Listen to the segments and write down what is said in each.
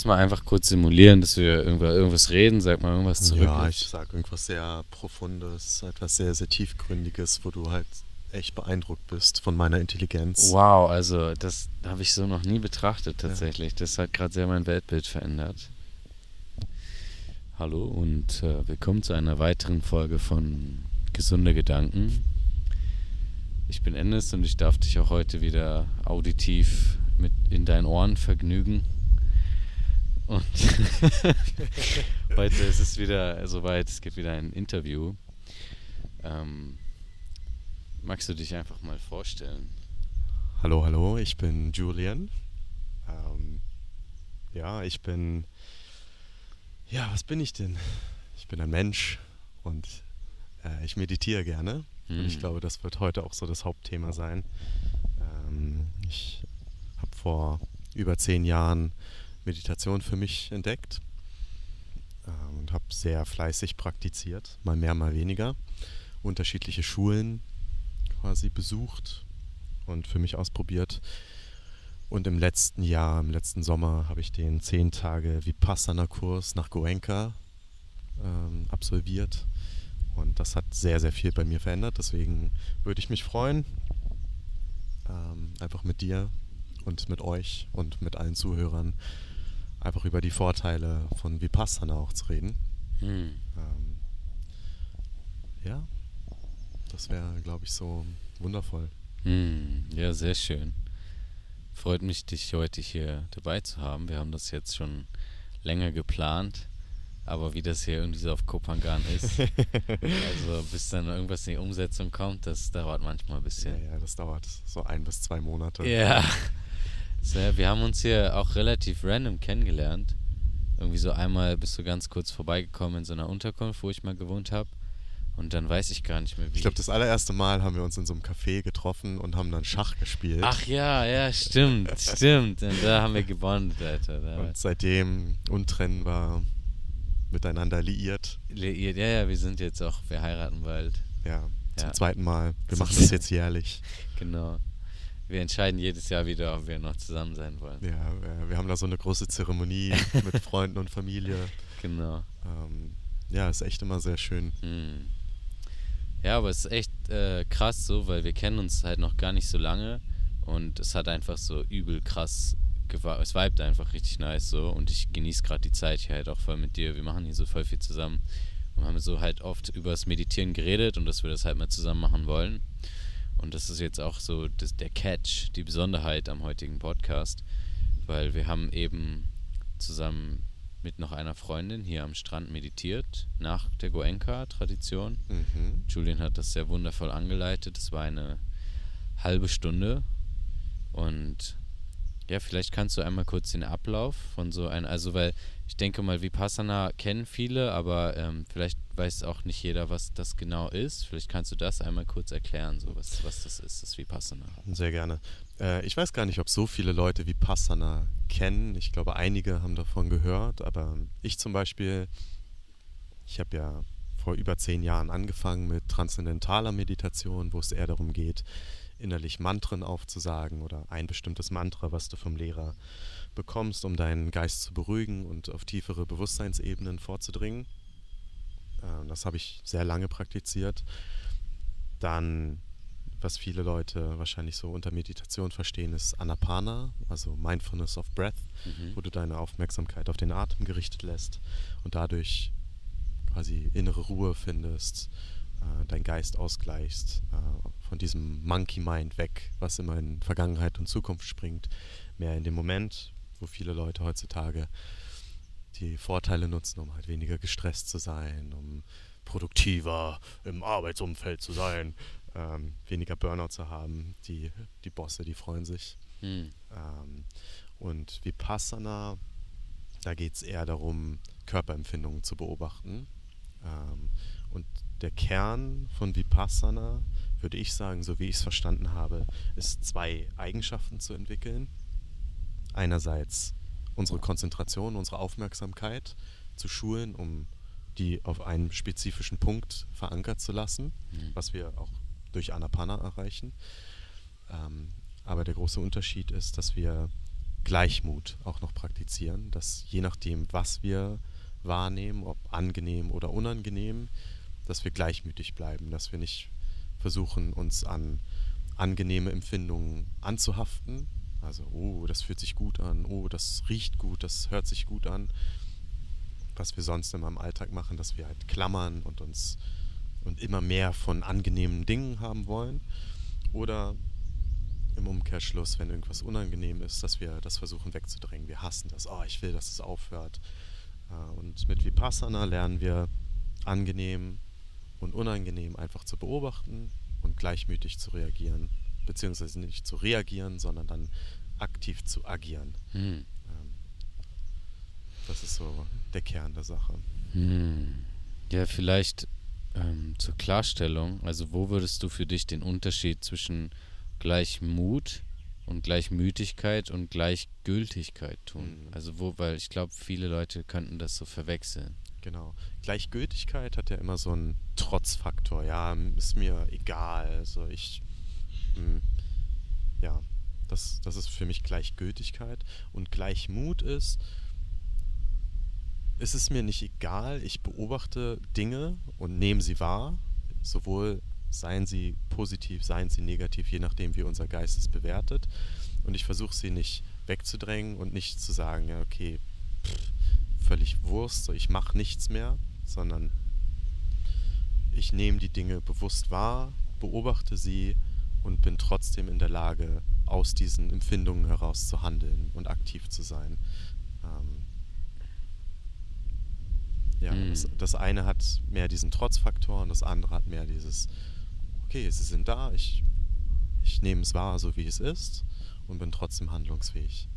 Lass mal einfach kurz simulieren, dass wir irgendwas reden. Sag mal irgendwas zurück. Ja, ich sag irgendwas sehr Profundes, etwas sehr, sehr Tiefgründiges, wo du halt echt beeindruckt bist von meiner Intelligenz. Wow, also das habe ich so noch nie betrachtet tatsächlich. Ja. Das hat gerade sehr mein Weltbild verändert. Hallo und äh, willkommen zu einer weiteren Folge von Gesunde Gedanken. Ich bin Ennis und ich darf dich auch heute wieder auditiv mit in deinen Ohren vergnügen. Und heute ist es wieder soweit, es gibt wieder ein Interview. Ähm, magst du dich einfach mal vorstellen? Hallo, hallo, ich bin Julian. Ähm, ja, ich bin. Ja, was bin ich denn? Ich bin ein Mensch und äh, ich meditiere gerne. Hm. Und ich hm. glaube, das wird heute auch so das Hauptthema sein. Ähm, ich habe vor über zehn Jahren Meditation für mich entdeckt äh, und habe sehr fleißig praktiziert, mal mehr, mal weniger. Unterschiedliche Schulen quasi besucht und für mich ausprobiert. Und im letzten Jahr, im letzten Sommer, habe ich den 10 Tage Vipassana-Kurs nach Goenka ähm, absolviert. Und das hat sehr, sehr viel bei mir verändert. Deswegen würde ich mich freuen, ähm, einfach mit dir und mit euch und mit allen Zuhörern einfach über die Vorteile von Vipassana auch zu reden. Hm. Ähm, ja, das wäre, glaube ich, so wundervoll. Hm. Ja, sehr schön. Freut mich, dich heute hier dabei zu haben. Wir haben das jetzt schon länger geplant, aber wie das hier irgendwie so auf Kopangan ist, also bis dann irgendwas in die Umsetzung kommt, das dauert manchmal ein bisschen. Ja, ja, das dauert so ein bis zwei Monate. Ja, sehr, wir haben uns hier auch relativ random kennengelernt. Irgendwie so einmal bist du ganz kurz vorbeigekommen in so einer Unterkunft, wo ich mal gewohnt habe. Und dann weiß ich gar nicht mehr, wie. Ich glaube, das allererste Mal haben wir uns in so einem Café getroffen und haben dann Schach gespielt. Ach ja, ja, stimmt, stimmt. Und da haben wir gebondet, Alter. Da und seitdem untrennbar miteinander liiert. Liiert, ja, ja, wir sind jetzt auch, wir heiraten bald. Ja, zum ja. zweiten Mal. Wir machen das jetzt jährlich. Genau wir entscheiden jedes Jahr wieder, ob wir noch zusammen sein wollen. Ja, wir haben da so eine große Zeremonie mit Freunden und Familie. Genau. Ähm, ja, ist echt immer sehr schön. Mhm. Ja, aber es ist echt äh, krass so, weil wir kennen uns halt noch gar nicht so lange und es hat einfach so übel krass es vibet einfach richtig nice so und ich genieße gerade die Zeit hier halt auch voll mit dir. Wir machen hier so voll viel zusammen und haben so halt oft über das Meditieren geredet und dass wir das halt mal zusammen machen wollen. Und das ist jetzt auch so das, der Catch, die Besonderheit am heutigen Podcast, weil wir haben eben zusammen mit noch einer Freundin hier am Strand meditiert, nach der Goenka-Tradition. Mhm. Julian hat das sehr wundervoll angeleitet. Es war eine halbe Stunde. Und ja, vielleicht kannst du einmal kurz den Ablauf von so einem, also weil ich denke mal, Vipassana kennen viele, aber ähm, vielleicht weiß auch nicht jeder, was das genau ist. Vielleicht kannst du das einmal kurz erklären, so was, was das ist, das Vipassana. Sehr gerne. Äh, ich weiß gar nicht, ob so viele Leute Vipassana kennen. Ich glaube, einige haben davon gehört, aber ich zum Beispiel, ich habe ja vor über zehn Jahren angefangen mit transzendentaler Meditation, wo es eher darum geht, innerlich Mantren aufzusagen oder ein bestimmtes Mantra, was du vom Lehrer bekommst, um deinen Geist zu beruhigen und auf tiefere Bewusstseinsebenen vorzudringen. Äh, das habe ich sehr lange praktiziert. Dann, was viele Leute wahrscheinlich so unter Meditation verstehen, ist Anapana, also Mindfulness of Breath, mhm. wo du deine Aufmerksamkeit auf den Atem gerichtet lässt und dadurch quasi innere Ruhe findest, äh, deinen Geist ausgleichst, äh, von diesem Monkey Mind weg, was immer in Vergangenheit und Zukunft springt, mehr in dem Moment, wo viele Leute heutzutage die Vorteile nutzen, um halt weniger gestresst zu sein, um produktiver im Arbeitsumfeld zu sein, ähm, weniger Burnout zu haben. Die, die Bosse, die freuen sich. Hm. Ähm, und Vipassana, da geht es eher darum, Körperempfindungen zu beobachten. Ähm, und der Kern von Vipassana, würde ich sagen, so wie ich es verstanden habe, ist zwei Eigenschaften zu entwickeln einerseits unsere Konzentration, unsere Aufmerksamkeit zu schulen, um die auf einen spezifischen Punkt verankert zu lassen, mhm. was wir auch durch Anapana erreichen. Ähm, aber der große Unterschied ist, dass wir Gleichmut auch noch praktizieren, dass je nachdem, was wir wahrnehmen, ob angenehm oder unangenehm, dass wir gleichmütig bleiben, dass wir nicht versuchen, uns an angenehme Empfindungen anzuhaften. Also, oh, das fühlt sich gut an, oh, das riecht gut, das hört sich gut an. Was wir sonst immer im Alltag machen, dass wir halt klammern und uns und immer mehr von angenehmen Dingen haben wollen. Oder im Umkehrschluss, wenn irgendwas unangenehm ist, dass wir das versuchen wegzudrängen. Wir hassen das. Oh, ich will, dass es aufhört. Äh, und mit Vipassana lernen wir angenehm und unangenehm einfach zu beobachten und gleichmütig zu reagieren. Beziehungsweise nicht zu reagieren, sondern dann aktiv zu agieren. Hm. Ähm, das ist so der Kern der Sache. Hm. Ja, vielleicht ähm, zur Klarstellung, also wo würdest du für dich den Unterschied zwischen Gleichmut und Gleichmütigkeit und Gleichgültigkeit tun? Mhm. Also wo, weil ich glaube, viele Leute könnten das so verwechseln. Genau. Gleichgültigkeit hat ja immer so einen Trotzfaktor. Ja, ist mir egal. Also ich, mh, hm, ja, das, das ist für mich Gleichgültigkeit. Und Gleichmut ist, ist es mir nicht egal, ich beobachte Dinge und nehme sie wahr, sowohl seien sie positiv, seien sie negativ, je nachdem, wie unser Geist es bewertet. Und ich versuche sie nicht wegzudrängen und nicht zu sagen, ja, okay, pff, völlig Wurst, so ich mache nichts mehr, sondern ich nehme die Dinge bewusst wahr, beobachte sie und bin trotzdem in der Lage, aus diesen Empfindungen heraus zu handeln und aktiv zu sein. Ähm, ja, mhm. das, das, eine hat mehr diesen Trotzfaktor und das andere hat mehr dieses, okay, sie sind da, ich, ich nehme es wahr, so wie es ist und bin trotzdem handlungsfähig.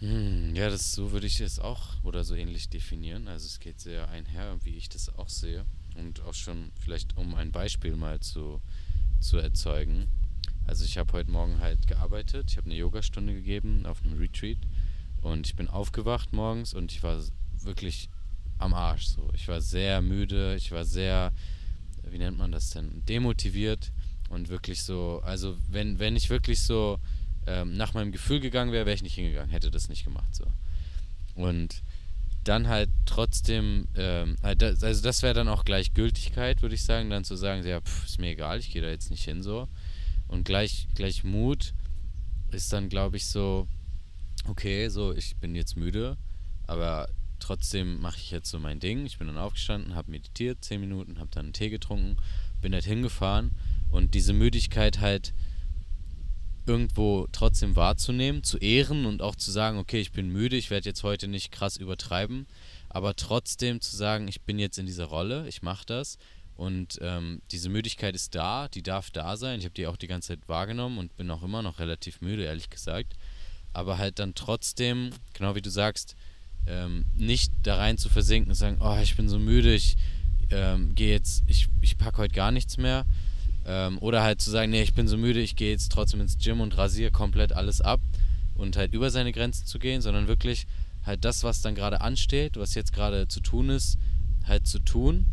Hm, ja, das so würde ich es auch oder so ähnlich definieren. Also es geht sehr einher, wie ich das auch sehe. Und auch schon vielleicht, um ein Beispiel mal zu, zu erzeugen. Also ich habe heute Morgen halt gearbeitet, ich habe eine Yogastunde gegeben auf einem Retreat und ich bin aufgewacht morgens und ich war wirklich am Arsch. So. Ich war sehr müde, ich war sehr, wie nennt man das denn, demotiviert und wirklich so, also wenn, wenn ich wirklich so ähm, nach meinem Gefühl gegangen wäre, wäre ich nicht hingegangen, hätte das nicht gemacht. So. Und dann halt trotzdem, ähm, halt also das wäre dann auch Gleichgültigkeit, würde ich sagen, dann zu sagen, ja, pff, ist mir egal, ich gehe da jetzt nicht hin so. Und gleich, gleich Mut ist dann, glaube ich, so, okay, so, ich bin jetzt müde, aber trotzdem mache ich jetzt so mein Ding. Ich bin dann aufgestanden, habe meditiert, zehn Minuten, habe dann einen Tee getrunken, bin halt hingefahren und diese Müdigkeit halt irgendwo trotzdem wahrzunehmen, zu ehren und auch zu sagen, okay, ich bin müde, ich werde jetzt heute nicht krass übertreiben, aber trotzdem zu sagen, ich bin jetzt in dieser Rolle, ich mache das und ähm, diese Müdigkeit ist da, die darf da sein. Ich habe die auch die ganze Zeit wahrgenommen und bin auch immer noch relativ müde, ehrlich gesagt aber halt dann trotzdem, genau wie du sagst, ähm, nicht da rein zu versinken und sagen, oh, ich bin so müde, ich ähm, gehe jetzt, ich, ich packe heute gar nichts mehr. Ähm, oder halt zu sagen, nee, ich bin so müde, ich gehe jetzt trotzdem ins Gym und rasiere komplett alles ab und halt über seine Grenzen zu gehen, sondern wirklich halt das, was dann gerade ansteht, was jetzt gerade zu tun ist, halt zu tun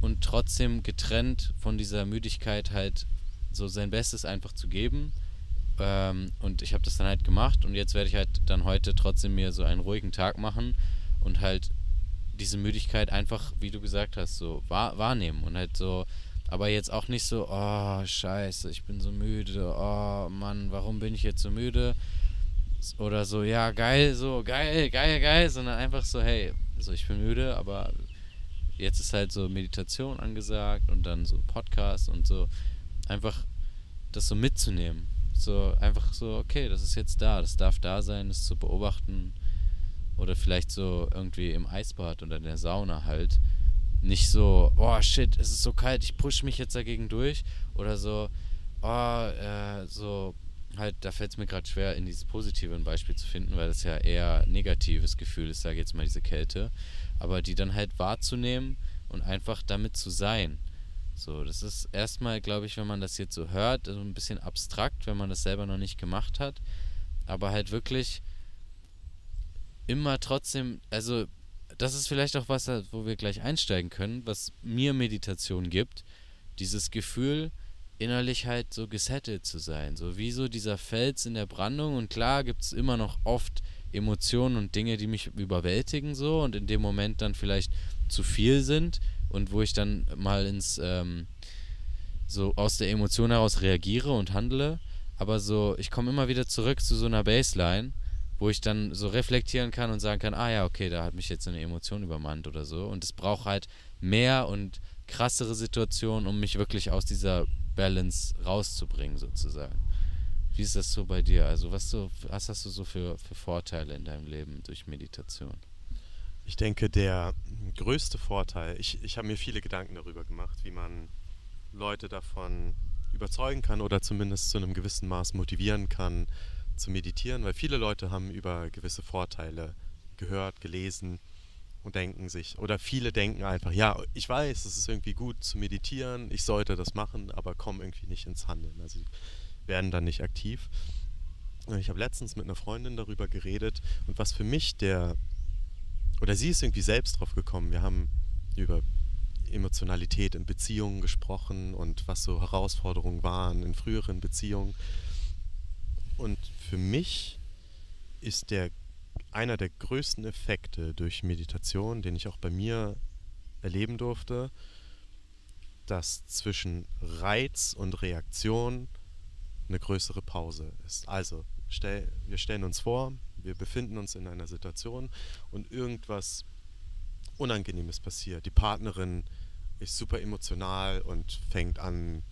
und trotzdem getrennt von dieser Müdigkeit halt so sein Bestes einfach zu geben. Ähm, und ich habe das dann halt gemacht und jetzt werde ich halt dann heute trotzdem mir so einen ruhigen Tag machen und halt diese Müdigkeit einfach, wie du gesagt hast, so wahr, wahrnehmen und halt so, aber jetzt auch nicht so, oh scheiße, ich bin so müde, oh Mann, warum bin ich jetzt so müde? Oder so, ja geil, so geil, geil, geil, sondern einfach so, hey, so ich bin müde, aber jetzt ist halt so Meditation angesagt und dann so Podcast und so einfach das so mitzunehmen so einfach so, okay, das ist jetzt da, das darf da sein, das zu beobachten. Oder vielleicht so irgendwie im Eisbad oder in der Sauna halt. Nicht so, oh shit, es ist so kalt, ich pushe mich jetzt dagegen durch. Oder so, oh, äh, so, halt, da fällt es mir gerade schwer, in dieses positive ein Beispiel zu finden, weil das ja eher negatives Gefühl ist, sage jetzt mal, diese Kälte. Aber die dann halt wahrzunehmen und einfach damit zu sein. So, das ist erstmal, glaube ich, wenn man das jetzt so hört, so ein bisschen abstrakt, wenn man das selber noch nicht gemacht hat. Aber halt wirklich immer trotzdem, also das ist vielleicht auch was, wo wir gleich einsteigen können, was mir Meditation gibt. Dieses Gefühl, innerlich halt so gesettelt zu sein. So wie so dieser Fels in der Brandung. Und klar gibt es immer noch oft Emotionen und Dinge, die mich überwältigen so und in dem Moment dann vielleicht zu viel sind und wo ich dann mal ins ähm, so aus der Emotion heraus reagiere und handle. Aber so, ich komme immer wieder zurück zu so einer Baseline, wo ich dann so reflektieren kann und sagen kann, ah ja, okay, da hat mich jetzt eine Emotion übermannt oder so. Und es braucht halt mehr und krassere Situationen, um mich wirklich aus dieser Balance rauszubringen, sozusagen. Wie ist das so bei dir? Also, was, so, was hast du so für, für Vorteile in deinem Leben durch Meditation? Ich denke, der größte Vorteil, ich, ich habe mir viele Gedanken darüber gemacht, wie man Leute davon überzeugen kann oder zumindest zu einem gewissen Maß motivieren kann, zu meditieren, weil viele Leute haben über gewisse Vorteile gehört, gelesen und denken sich, oder viele denken einfach, ja, ich weiß, es ist irgendwie gut zu meditieren, ich sollte das machen, aber kommen irgendwie nicht ins Handeln. Also werden dann nicht aktiv. Ich habe letztens mit einer Freundin darüber geredet und was für mich der, oder sie ist irgendwie selbst drauf gekommen, wir haben über Emotionalität in Beziehungen gesprochen und was so Herausforderungen waren in früheren Beziehungen. Und für mich ist der einer der größten Effekte durch Meditation, den ich auch bei mir erleben durfte, dass zwischen Reiz und Reaktion eine größere Pause ist. Also, stell, wir stellen uns vor, wir befinden uns in einer Situation und irgendwas Unangenehmes passiert. Die Partnerin ist super emotional und fängt an,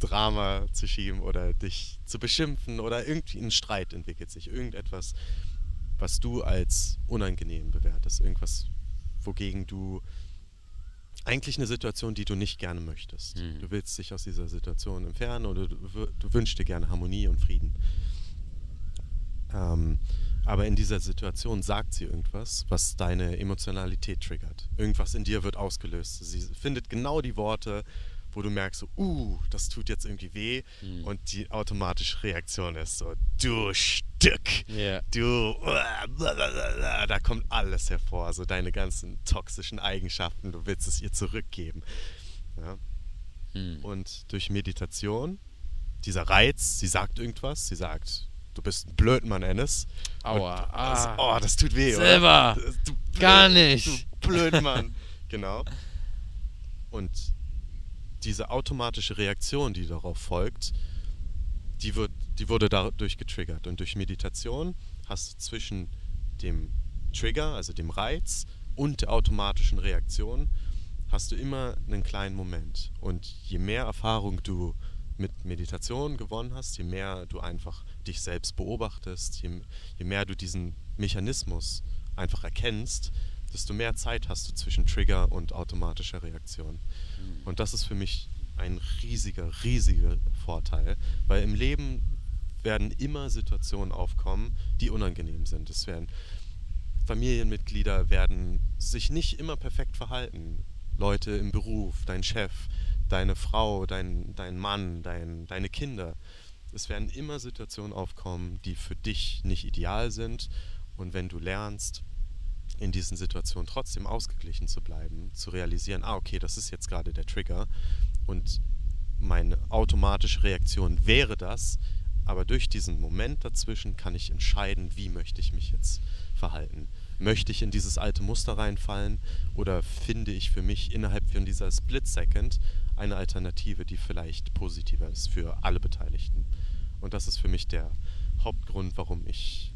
Drama zu schieben oder dich zu beschimpfen oder irgendwie ein Streit entwickelt sich. Irgendetwas, was du als unangenehm bewertest. Irgendwas, wogegen du eigentlich eine Situation, die du nicht gerne möchtest. Mhm. Du willst dich aus dieser Situation entfernen oder du, du wünschst dir gerne Harmonie und Frieden. Ähm, aber in dieser Situation sagt sie irgendwas, was deine Emotionalität triggert. Irgendwas in dir wird ausgelöst. Sie findet genau die Worte, wo du merkst, so, uh, das tut jetzt irgendwie weh. Mhm. Und die automatische Reaktion ist so, du Stück, yeah. du, da kommt alles hervor, so deine ganzen toxischen Eigenschaften, du willst es ihr zurückgeben. Ja? Mhm. Und durch Meditation, dieser Reiz, sie sagt irgendwas, sie sagt, du bist ein Blödmann, Ennis. Aua, und, ah. oh, das tut weh, Selber, oder? Du, Gar nicht. Du Blödmann. genau. Und diese automatische Reaktion, die darauf folgt, die, wird, die wurde dadurch getriggert. Und durch Meditation hast du zwischen dem Trigger, also dem Reiz, und der automatischen Reaktion, hast du immer einen kleinen Moment. Und je mehr Erfahrung du mit Meditation gewonnen hast, je mehr du einfach dich selbst beobachtest, je, je mehr du diesen Mechanismus einfach erkennst, desto mehr Zeit hast du zwischen Trigger und automatischer Reaktion. Mhm. Und das ist für mich ein riesiger, riesiger Vorteil, weil im Leben werden immer Situationen aufkommen, die unangenehm sind. Es werden Familienmitglieder werden sich nicht immer perfekt verhalten. Leute im Beruf, dein Chef, deine Frau, dein, dein Mann, dein, deine Kinder. Es werden immer Situationen aufkommen, die für dich nicht ideal sind. Und wenn du lernst, in diesen Situationen trotzdem ausgeglichen zu bleiben, zu realisieren, ah, okay, das ist jetzt gerade der Trigger und meine automatische Reaktion wäre das, aber durch diesen Moment dazwischen kann ich entscheiden, wie möchte ich mich jetzt verhalten. Möchte ich in dieses alte Muster reinfallen oder finde ich für mich innerhalb von dieser Split Second eine Alternative, die vielleicht positiver ist für alle Beteiligten. Und das ist für mich der Hauptgrund, warum ich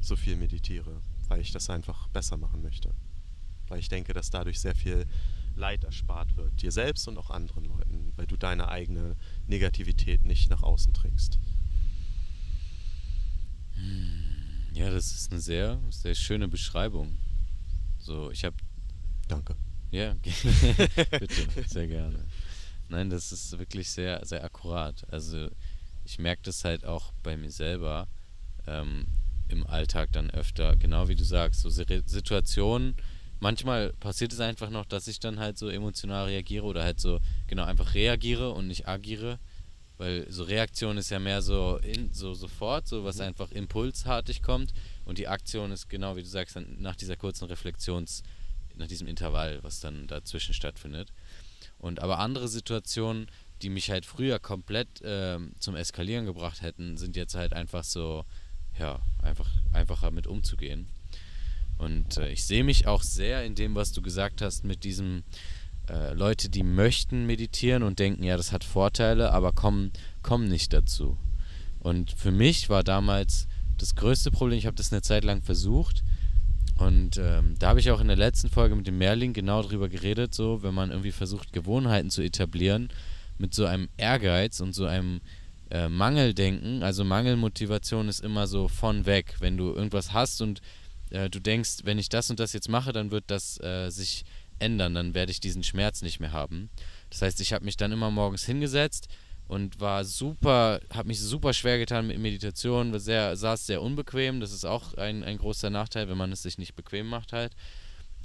so viel meditiere weil ich das einfach besser machen möchte. Weil ich denke, dass dadurch sehr viel Leid erspart wird, dir selbst und auch anderen Leuten, weil du deine eigene Negativität nicht nach außen trägst. Hm. Ja, das ist eine sehr, sehr schöne Beschreibung. So, ich habe. Danke. Ja, bitte, sehr gerne. Nein, das ist wirklich sehr, sehr akkurat. Also, ich merke das halt auch bei mir selber. Ähm, im Alltag dann öfter, genau wie du sagst, so Situationen. Manchmal passiert es einfach noch, dass ich dann halt so emotional reagiere oder halt so genau einfach reagiere und nicht agiere. Weil so Reaktion ist ja mehr so in, so sofort, so was mhm. einfach impulsartig kommt. Und die Aktion ist genau wie du sagst, dann nach dieser kurzen Reflexions, nach diesem Intervall, was dann dazwischen stattfindet. Und aber andere Situationen, die mich halt früher komplett äh, zum Eskalieren gebracht hätten, sind jetzt halt einfach so, ja, einfach einfacher mit umzugehen. Und äh, ich sehe mich auch sehr in dem, was du gesagt hast, mit diesem äh, Leute, die möchten meditieren und denken, ja, das hat Vorteile, aber kommen, kommen nicht dazu. Und für mich war damals das größte Problem, ich habe das eine Zeit lang versucht, und ähm, da habe ich auch in der letzten Folge mit dem Merlin genau drüber geredet, so, wenn man irgendwie versucht, Gewohnheiten zu etablieren, mit so einem Ehrgeiz und so einem äh, Mangeldenken, also Mangelmotivation ist immer so von weg. Wenn du irgendwas hast und äh, du denkst, wenn ich das und das jetzt mache, dann wird das äh, sich ändern, dann werde ich diesen Schmerz nicht mehr haben. Das heißt, ich habe mich dann immer morgens hingesetzt, und war super, habe mich super schwer getan mit Meditation, sehr, saß sehr unbequem, das ist auch ein, ein großer Nachteil, wenn man es sich nicht bequem macht halt.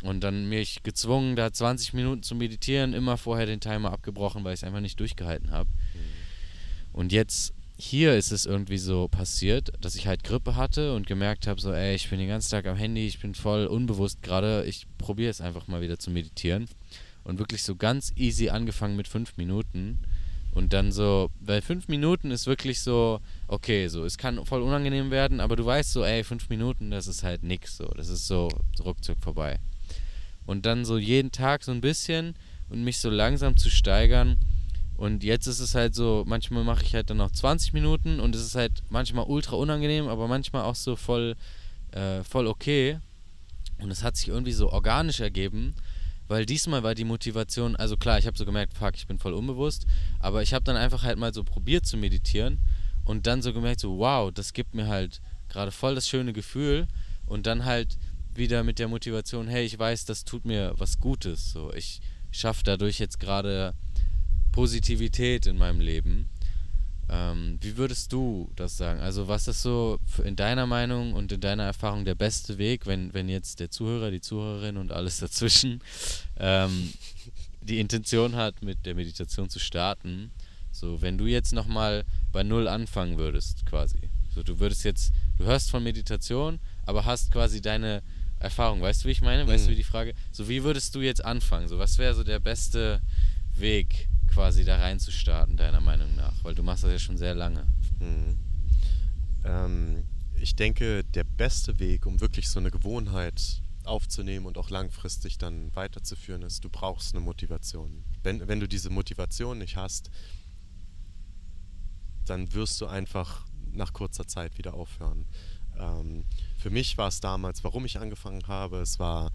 Und dann mich gezwungen, da 20 Minuten zu meditieren, immer vorher den Timer abgebrochen, weil ich es einfach nicht durchgehalten habe. Mhm. Und jetzt hier ist es irgendwie so passiert, dass ich halt Grippe hatte und gemerkt habe, so, ey, ich bin den ganzen Tag am Handy, ich bin voll unbewusst gerade, ich probiere es einfach mal wieder zu meditieren. Und wirklich so ganz easy angefangen mit fünf Minuten und dann so, weil fünf Minuten ist wirklich so, okay, so, es kann voll unangenehm werden, aber du weißt so, ey, fünf Minuten, das ist halt nix, so, das ist so ruckzuck vorbei. Und dann so jeden Tag so ein bisschen und mich so langsam zu steigern. Und jetzt ist es halt so, manchmal mache ich halt dann noch 20 Minuten und es ist halt manchmal ultra unangenehm, aber manchmal auch so voll, äh, voll okay. Und es hat sich irgendwie so organisch ergeben, weil diesmal war die Motivation, also klar, ich habe so gemerkt, fuck, ich bin voll unbewusst, aber ich habe dann einfach halt mal so probiert zu meditieren und dann so gemerkt, so wow, das gibt mir halt gerade voll das schöne Gefühl und dann halt wieder mit der Motivation, hey, ich weiß, das tut mir was Gutes, so ich schaffe dadurch jetzt gerade Positivität in meinem Leben ähm, wie würdest du das sagen? Also was ist so in deiner Meinung und in deiner Erfahrung der beste Weg, wenn, wenn jetzt der Zuhörer, die Zuhörerin und alles dazwischen ähm, die Intention hat, mit der Meditation zu starten? So, wenn du jetzt nochmal bei Null anfangen würdest, quasi. So, du würdest jetzt, du hörst von Meditation, aber hast quasi deine Erfahrung. Weißt du, wie ich meine? Weißt mhm. du, wie die Frage? So, wie würdest du jetzt anfangen? So, was wäre so der beste Weg, quasi da rein zu starten, deiner Meinung nach? Weil du machst das ja schon sehr lange. Mhm. Ähm, ich denke, der beste Weg, um wirklich so eine Gewohnheit aufzunehmen und auch langfristig dann weiterzuführen, ist, du brauchst eine Motivation. Wenn, wenn du diese Motivation nicht hast, dann wirst du einfach nach kurzer Zeit wieder aufhören. Ähm, für mich war es damals, warum ich angefangen habe, es war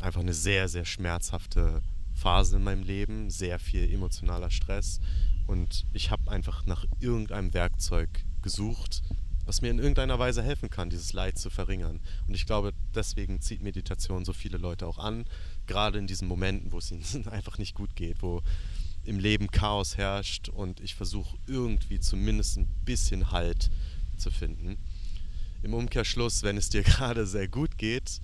einfach eine sehr, sehr schmerzhafte Phase in meinem Leben, sehr viel emotionaler Stress und ich habe einfach nach irgendeinem Werkzeug gesucht, was mir in irgendeiner Weise helfen kann, dieses Leid zu verringern. Und ich glaube, deswegen zieht Meditation so viele Leute auch an, gerade in diesen Momenten, wo es ihnen einfach nicht gut geht, wo im Leben Chaos herrscht und ich versuche irgendwie zumindest ein bisschen Halt zu finden. Im Umkehrschluss, wenn es dir gerade sehr gut geht,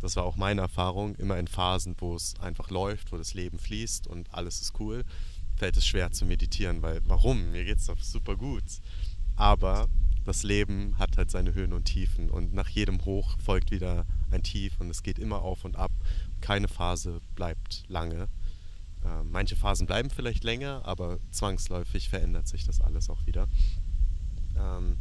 das war auch meine Erfahrung, immer in Phasen, wo es einfach läuft, wo das Leben fließt und alles ist cool, fällt es schwer zu meditieren, weil warum? Mir geht es doch super gut. Aber das Leben hat halt seine Höhen und Tiefen und nach jedem Hoch folgt wieder ein Tief und es geht immer auf und ab. Keine Phase bleibt lange. Äh, manche Phasen bleiben vielleicht länger, aber zwangsläufig verändert sich das alles auch wieder. Ähm,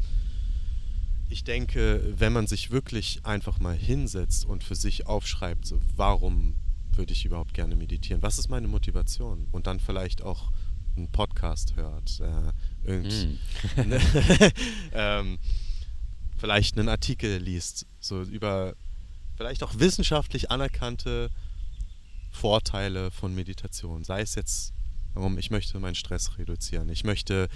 ich denke, wenn man sich wirklich einfach mal hinsetzt und für sich aufschreibt, so warum würde ich überhaupt gerne meditieren? Was ist meine Motivation? Und dann vielleicht auch einen Podcast hört, äh, irgend, mm. ähm, vielleicht einen Artikel liest, so über vielleicht auch wissenschaftlich anerkannte Vorteile von Meditation. Sei es jetzt, warum ich möchte meinen Stress reduzieren, ich möchte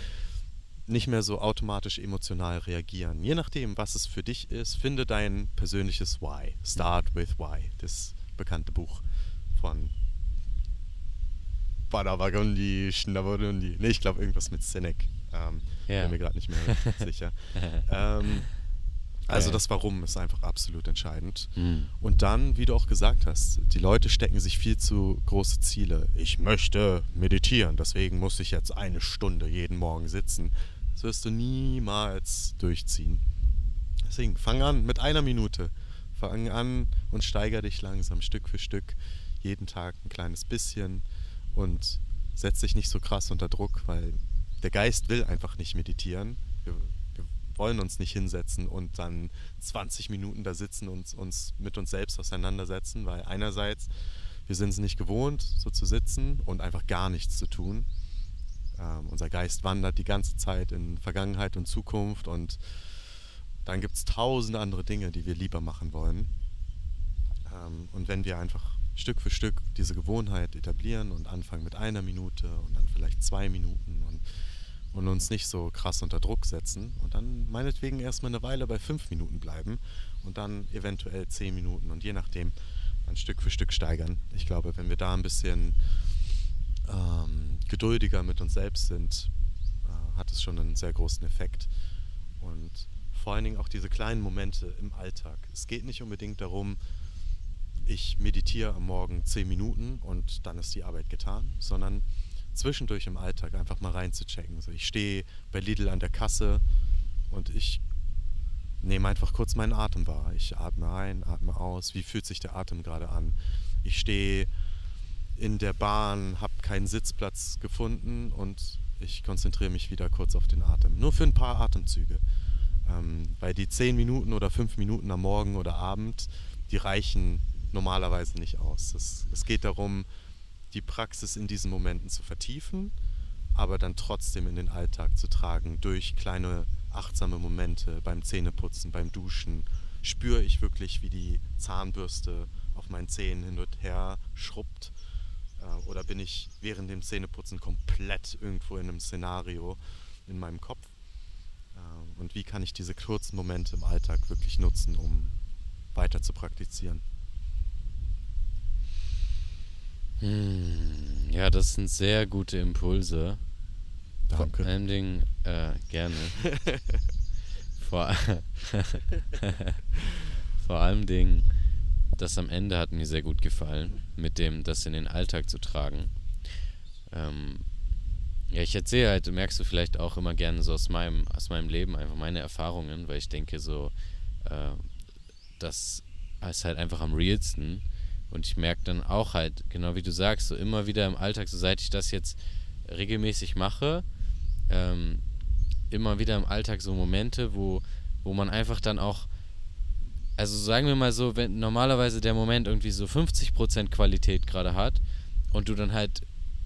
nicht mehr so automatisch emotional reagieren. Je nachdem, was es für dich ist, finde dein persönliches Why. Start with Why, das bekannte Buch von Badavagundi, Schnavarundi. Ne, ich glaube irgendwas mit Senec. Ähm, yeah. Bin mir gerade nicht mehr sicher. ähm, also das Warum ist einfach absolut entscheidend. Mhm. Und dann, wie du auch gesagt hast, die Leute stecken sich viel zu große Ziele. Ich möchte meditieren, deswegen muss ich jetzt eine Stunde jeden Morgen sitzen. Das wirst du niemals durchziehen. Deswegen fang an mit einer Minute. Fang an und steigere dich langsam Stück für Stück. Jeden Tag ein kleines bisschen. Und setz dich nicht so krass unter Druck, weil der Geist will einfach nicht meditieren. Wir, wir wollen uns nicht hinsetzen und dann 20 Minuten da sitzen und uns mit uns selbst auseinandersetzen, weil einerseits wir sind es nicht gewohnt, so zu sitzen und einfach gar nichts zu tun. Ähm, unser Geist wandert die ganze Zeit in Vergangenheit und Zukunft und dann gibt es tausend andere Dinge, die wir lieber machen wollen. Ähm, und wenn wir einfach Stück für Stück diese Gewohnheit etablieren und anfangen mit einer Minute und dann vielleicht zwei Minuten und, und uns nicht so krass unter Druck setzen und dann meinetwegen erstmal eine Weile bei fünf Minuten bleiben und dann eventuell zehn Minuten und je nachdem, dann Stück für Stück steigern. Ich glaube, wenn wir da ein bisschen ähm, geduldiger mit uns selbst sind, äh, hat es schon einen sehr großen Effekt. Und vor allen Dingen auch diese kleinen Momente im Alltag. Es geht nicht unbedingt darum, ich meditiere am Morgen zehn Minuten und dann ist die Arbeit getan, sondern zwischendurch im Alltag einfach mal reinzuchecken. Also ich stehe bei Lidl an der Kasse und ich nehme einfach kurz meinen Atem wahr. Ich atme ein, atme aus. Wie fühlt sich der Atem gerade an? Ich stehe in der Bahn, habe keinen Sitzplatz gefunden und ich konzentriere mich wieder kurz auf den Atem. Nur für ein paar Atemzüge. Ähm, weil die zehn Minuten oder fünf Minuten am Morgen oder Abend, die reichen normalerweise nicht aus. Es, es geht darum, die Praxis in diesen Momenten zu vertiefen, aber dann trotzdem in den Alltag zu tragen durch kleine achtsame Momente beim Zähneputzen, beim Duschen. Spüre ich wirklich, wie die Zahnbürste auf meinen Zähnen hin und her schrubbt? Oder bin ich während dem Zähneputzen komplett irgendwo in einem Szenario in meinem Kopf? Äh, und wie kann ich diese kurzen Momente im Alltag wirklich nutzen, um weiter zu praktizieren? Hm, ja, das sind sehr gute Impulse. Danke. Vor allem Dingen, äh, gerne. vor, vor allem Dingen, das am Ende hat mir sehr gut gefallen, mit dem, das in den Alltag zu tragen. Ähm, ja, ich erzähle halt, merkst du vielleicht auch immer gerne so aus meinem, aus meinem Leben einfach meine Erfahrungen, weil ich denke so, äh, das ist halt einfach am realsten. Und ich merke dann auch halt, genau wie du sagst, so immer wieder im Alltag, so seit ich das jetzt regelmäßig mache, ähm, immer wieder im Alltag so Momente, wo, wo man einfach dann auch, also sagen wir mal so, wenn normalerweise der Moment irgendwie so 50% Qualität gerade hat und du dann halt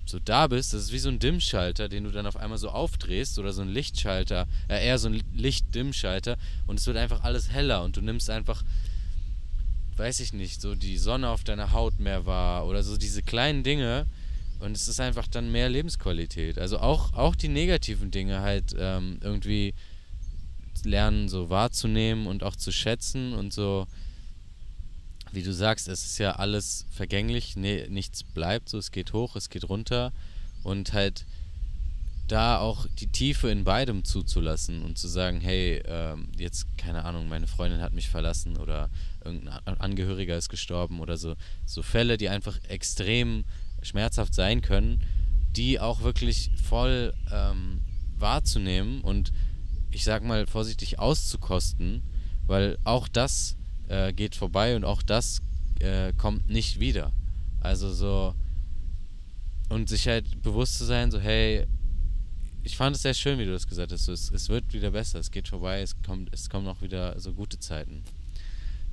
so da bist, das ist wie so ein Dimmschalter, den du dann auf einmal so aufdrehst oder so ein Lichtschalter, äh, eher so ein Licht-Dimmschalter und es wird einfach alles heller und du nimmst einfach, weiß ich nicht, so die Sonne auf deiner Haut mehr wahr oder so diese kleinen Dinge, und es ist einfach dann mehr Lebensqualität. Also auch, auch die negativen Dinge halt ähm, irgendwie lernen, so wahrzunehmen und auch zu schätzen und so, wie du sagst, es ist ja alles vergänglich, nee, nichts bleibt so, es geht hoch, es geht runter. Und halt da auch die Tiefe in beidem zuzulassen und zu sagen, hey, ähm, jetzt keine Ahnung, meine Freundin hat mich verlassen oder irgendein Angehöriger ist gestorben oder so, so Fälle, die einfach extrem schmerzhaft sein können, die auch wirklich voll ähm, wahrzunehmen und ich sag mal vorsichtig auszukosten, weil auch das äh, geht vorbei und auch das äh, kommt nicht wieder. Also so und sich halt bewusst zu sein, so hey, ich fand es sehr schön, wie du das gesagt hast. So, es, es wird wieder besser, es geht vorbei, es kommt, es kommen auch wieder so gute Zeiten.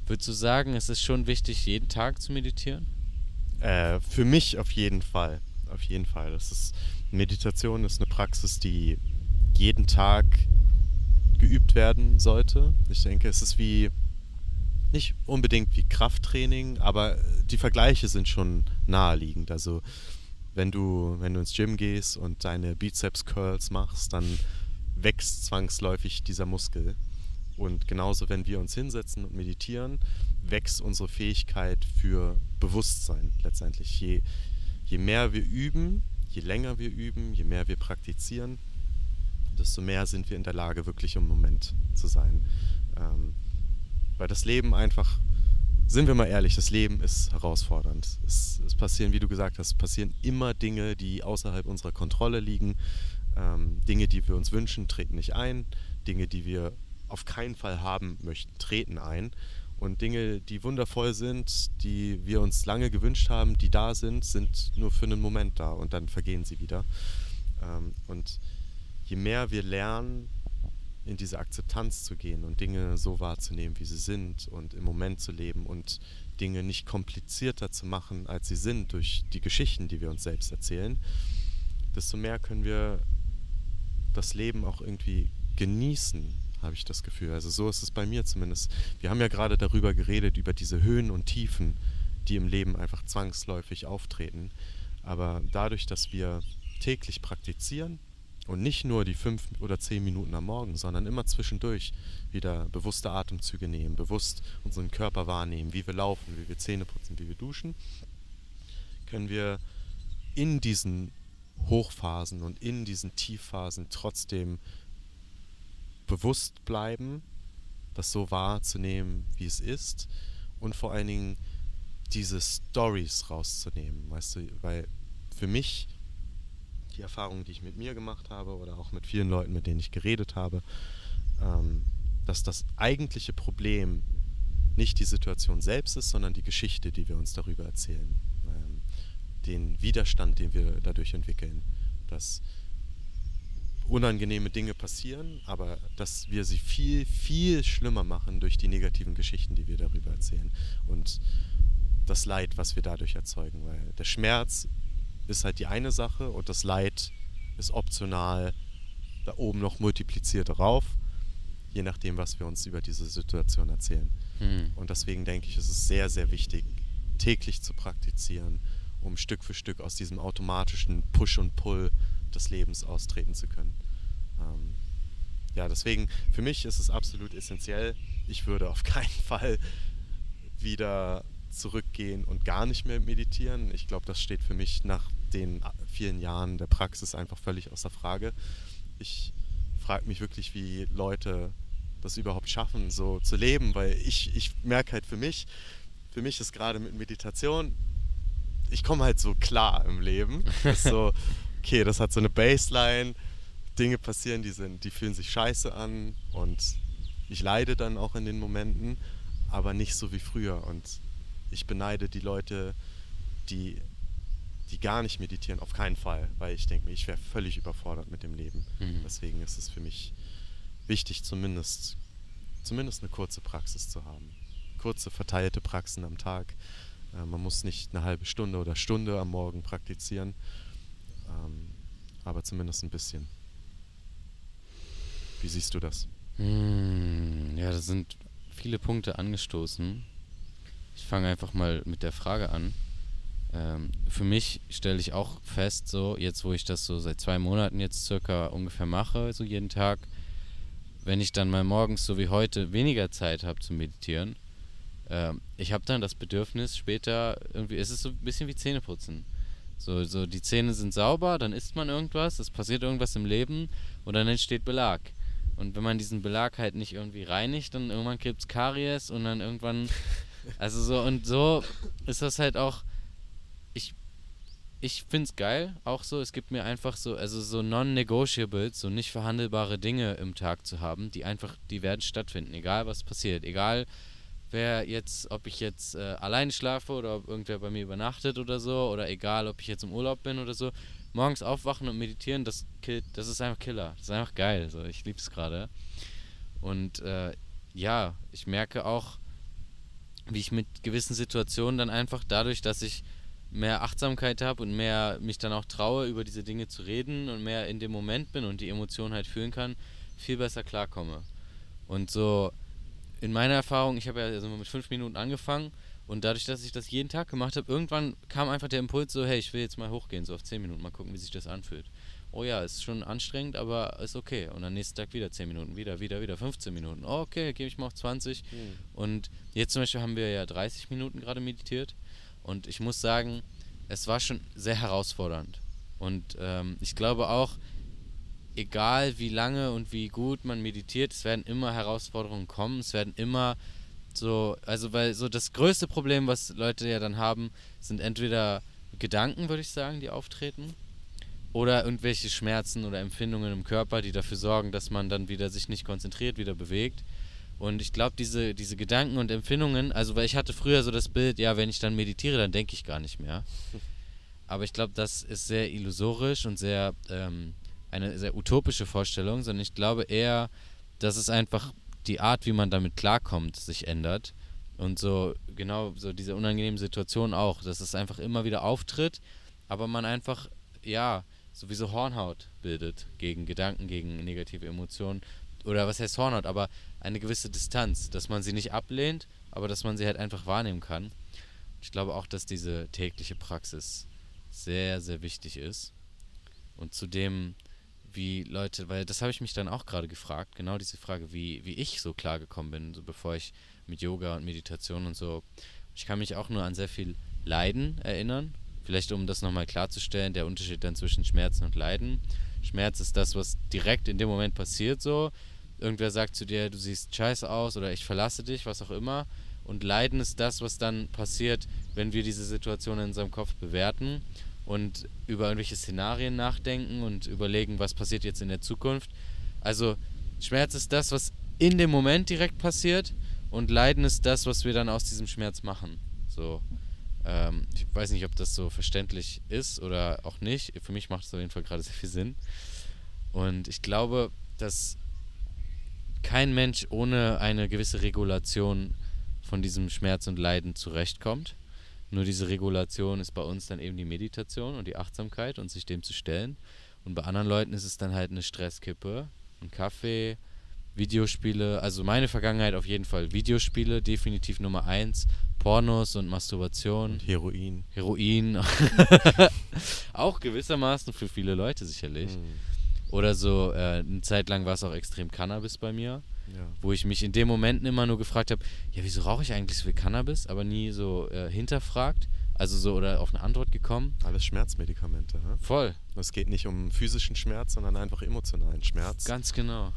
Würdest du sagen, es ist schon wichtig, jeden Tag zu meditieren? Äh, für mich auf jeden Fall. Auf jeden Fall. Das ist, Meditation ist eine Praxis, die jeden Tag geübt werden sollte. Ich denke, es ist wie nicht unbedingt wie Krafttraining, aber die Vergleiche sind schon naheliegend. Also wenn du, wenn du ins Gym gehst und deine Bizeps Curls machst, dann wächst zwangsläufig dieser Muskel. Und genauso, wenn wir uns hinsetzen und meditieren, wächst unsere Fähigkeit für Bewusstsein letztendlich. Je, je mehr wir üben, je länger wir üben, je mehr wir praktizieren, desto mehr sind wir in der Lage, wirklich im Moment zu sein. Ähm, weil das Leben einfach, sind wir mal ehrlich, das Leben ist herausfordernd. Es, es passieren, wie du gesagt hast, passieren immer Dinge, die außerhalb unserer Kontrolle liegen. Ähm, Dinge, die wir uns wünschen, treten nicht ein. Dinge, die wir auf keinen Fall haben möchten, treten ein. Und Dinge, die wundervoll sind, die wir uns lange gewünscht haben, die da sind, sind nur für einen Moment da und dann vergehen sie wieder. Ähm, und je mehr wir lernen, in diese Akzeptanz zu gehen und Dinge so wahrzunehmen, wie sie sind und im Moment zu leben und Dinge nicht komplizierter zu machen, als sie sind durch die Geschichten, die wir uns selbst erzählen, desto mehr können wir das Leben auch irgendwie genießen habe ich das Gefühl. Also so ist es bei mir zumindest. Wir haben ja gerade darüber geredet, über diese Höhen und Tiefen, die im Leben einfach zwangsläufig auftreten. Aber dadurch, dass wir täglich praktizieren und nicht nur die fünf oder zehn Minuten am Morgen, sondern immer zwischendurch wieder bewusste Atemzüge nehmen, bewusst unseren Körper wahrnehmen, wie wir laufen, wie wir Zähne putzen, wie wir duschen, können wir in diesen Hochphasen und in diesen Tiefphasen trotzdem bewusst bleiben, das so wahrzunehmen, wie es ist und vor allen Dingen diese Stories rauszunehmen, weißt du, weil für mich die Erfahrungen, die ich mit mir gemacht habe oder auch mit vielen Leuten, mit denen ich geredet habe, ähm, dass das eigentliche Problem nicht die Situation selbst ist, sondern die Geschichte, die wir uns darüber erzählen, ähm, den Widerstand, den wir dadurch entwickeln, dass unangenehme Dinge passieren, aber dass wir sie viel, viel schlimmer machen durch die negativen Geschichten, die wir darüber erzählen. Und das Leid, was wir dadurch erzeugen, weil der Schmerz ist halt die eine Sache und das Leid ist optional da oben noch multipliziert darauf, je nachdem, was wir uns über diese Situation erzählen. Mhm. Und deswegen denke ich, ist es sehr, sehr wichtig, täglich zu praktizieren, um Stück für Stück aus diesem automatischen Push und Pull des Lebens austreten zu können. Ähm, ja, deswegen, für mich ist es absolut essentiell. Ich würde auf keinen Fall wieder zurückgehen und gar nicht mehr meditieren. Ich glaube, das steht für mich nach den vielen Jahren der Praxis einfach völlig außer Frage. Ich frage mich wirklich, wie Leute das überhaupt schaffen, so zu leben, weil ich, ich merke halt für mich, für mich ist gerade mit Meditation, ich komme halt so klar im Leben. Ist so, okay, das hat so eine Baseline, Dinge passieren, die, sind, die fühlen sich scheiße an und ich leide dann auch in den Momenten, aber nicht so wie früher. Und ich beneide die Leute, die, die gar nicht meditieren, auf keinen Fall, weil ich denke mir, ich wäre völlig überfordert mit dem Leben. Mhm. Deswegen ist es für mich wichtig, zumindest, zumindest eine kurze Praxis zu haben. Kurze, verteilte Praxen am Tag. Äh, man muss nicht eine halbe Stunde oder Stunde am Morgen praktizieren. Ähm, aber zumindest ein bisschen. Wie siehst du das? Hm, ja, da sind viele Punkte angestoßen. Ich fange einfach mal mit der Frage an. Ähm, für mich stelle ich auch fest, so jetzt, wo ich das so seit zwei Monaten jetzt circa ungefähr mache, so jeden Tag, wenn ich dann mal morgens so wie heute weniger Zeit habe zu meditieren, äh, ich habe dann das Bedürfnis später irgendwie, es ist so ein bisschen wie Zähneputzen. So, so die Zähne sind sauber, dann isst man irgendwas, es passiert irgendwas im Leben und dann entsteht Belag. Und wenn man diesen Belag halt nicht irgendwie reinigt, dann irgendwann gibt es Karies und dann irgendwann. Also so und so ist das halt auch. Ich, ich finde es geil, auch so. Es gibt mir einfach so, also so non-negotiables, so nicht verhandelbare Dinge im Tag zu haben, die einfach, die werden stattfinden, egal was passiert. Egal wer jetzt, ob ich jetzt äh, alleine schlafe oder ob irgendwer bei mir übernachtet oder so, oder egal, ob ich jetzt im Urlaub bin oder so. Morgens aufwachen und meditieren, das killt, das ist einfach Killer. Das ist einfach geil. So, ich liebe es gerade. Und äh, ja, ich merke auch, wie ich mit gewissen Situationen dann einfach dadurch, dass ich mehr Achtsamkeit habe und mehr mich dann auch traue, über diese Dinge zu reden und mehr in dem Moment bin und die Emotionen halt fühlen kann, viel besser klarkomme. Und so in meiner Erfahrung, ich habe ja also mit fünf Minuten angefangen und dadurch, dass ich das jeden Tag gemacht habe, irgendwann kam einfach der Impuls so, hey, ich will jetzt mal hochgehen, so auf zehn Minuten, mal gucken, wie sich das anfühlt. Oh ja, ist schon anstrengend, aber ist okay. Und dann nächsten Tag wieder 10 Minuten, wieder, wieder, wieder 15 Minuten. Oh, okay, gebe ich mal auf 20. Mhm. Und jetzt zum Beispiel haben wir ja 30 Minuten gerade meditiert. Und ich muss sagen, es war schon sehr herausfordernd. Und ähm, ich glaube auch, egal wie lange und wie gut man meditiert, es werden immer Herausforderungen kommen, es werden immer so, also weil so das größte Problem, was Leute ja dann haben, sind entweder Gedanken, würde ich sagen, die auftreten, oder irgendwelche Schmerzen oder Empfindungen im Körper, die dafür sorgen, dass man dann wieder sich nicht konzentriert, wieder bewegt. Und ich glaube, diese, diese Gedanken und Empfindungen, also weil ich hatte früher so das Bild, ja, wenn ich dann meditiere, dann denke ich gar nicht mehr. Aber ich glaube, das ist sehr illusorisch und sehr ähm, eine sehr utopische Vorstellung, sondern ich glaube eher, dass es einfach die Art, wie man damit klarkommt, sich ändert. Und so, genau, so diese unangenehmen Situationen auch, dass es einfach immer wieder auftritt, aber man einfach, ja, sowieso Hornhaut bildet gegen Gedanken, gegen negative Emotionen. Oder was heißt Hornhaut, aber eine gewisse Distanz, dass man sie nicht ablehnt, aber dass man sie halt einfach wahrnehmen kann. Ich glaube auch, dass diese tägliche Praxis sehr, sehr wichtig ist. Und zudem wie Leute, weil das habe ich mich dann auch gerade gefragt, genau diese Frage, wie, wie ich so klar gekommen bin, so bevor ich mit Yoga und Meditation und so. Ich kann mich auch nur an sehr viel Leiden erinnern. Vielleicht um das nochmal klarzustellen, der Unterschied dann zwischen Schmerzen und Leiden. Schmerz ist das, was direkt in dem Moment passiert, so. Irgendwer sagt zu dir, du siehst scheiße aus oder ich verlasse dich, was auch immer. Und Leiden ist das, was dann passiert, wenn wir diese Situation in unserem Kopf bewerten und über irgendwelche Szenarien nachdenken und überlegen, was passiert jetzt in der Zukunft. Also Schmerz ist das, was in dem Moment direkt passiert und Leiden ist das, was wir dann aus diesem Schmerz machen. So, ähm, ich weiß nicht, ob das so verständlich ist oder auch nicht. Für mich macht es auf jeden Fall gerade sehr viel Sinn. Und ich glaube, dass kein Mensch ohne eine gewisse Regulation von diesem Schmerz und Leiden zurechtkommt. Nur diese Regulation ist bei uns dann eben die Meditation und die Achtsamkeit und sich dem zu stellen. Und bei anderen Leuten ist es dann halt eine Stresskippe, ein Kaffee, Videospiele. Also meine Vergangenheit auf jeden Fall. Videospiele, definitiv Nummer eins. Pornos und Masturbation. Und Heroin. Heroin. auch gewissermaßen für viele Leute sicherlich. Mhm. Oder so, äh, eine Zeit lang war es auch extrem Cannabis bei mir. Ja. Wo ich mich in den Momenten immer nur gefragt habe, ja, wieso rauche ich eigentlich so viel Cannabis, aber nie so äh, hinterfragt. Also so oder auf eine Antwort gekommen. Alles Schmerzmedikamente, ne? Voll. Es geht nicht um physischen Schmerz, sondern einfach emotionalen Schmerz. Ganz genau.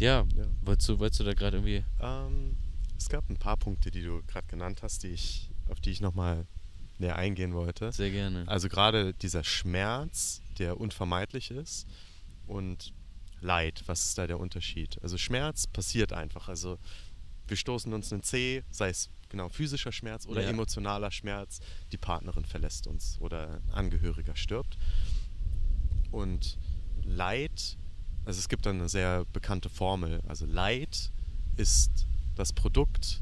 Ja, ja. Wolltest, du, wolltest du da gerade irgendwie. Ähm, es gab ein paar Punkte, die du gerade genannt hast, die ich, auf die ich nochmal näher eingehen wollte. Sehr gerne. Also gerade dieser Schmerz, der unvermeidlich ist und Leid, was ist da der Unterschied? Also Schmerz passiert einfach. Also wir stoßen uns einen C, sei es genau physischer Schmerz oder ja. emotionaler Schmerz, die Partnerin verlässt uns oder ein Angehöriger stirbt. Und Leid, also es gibt dann eine sehr bekannte Formel. Also Leid ist das Produkt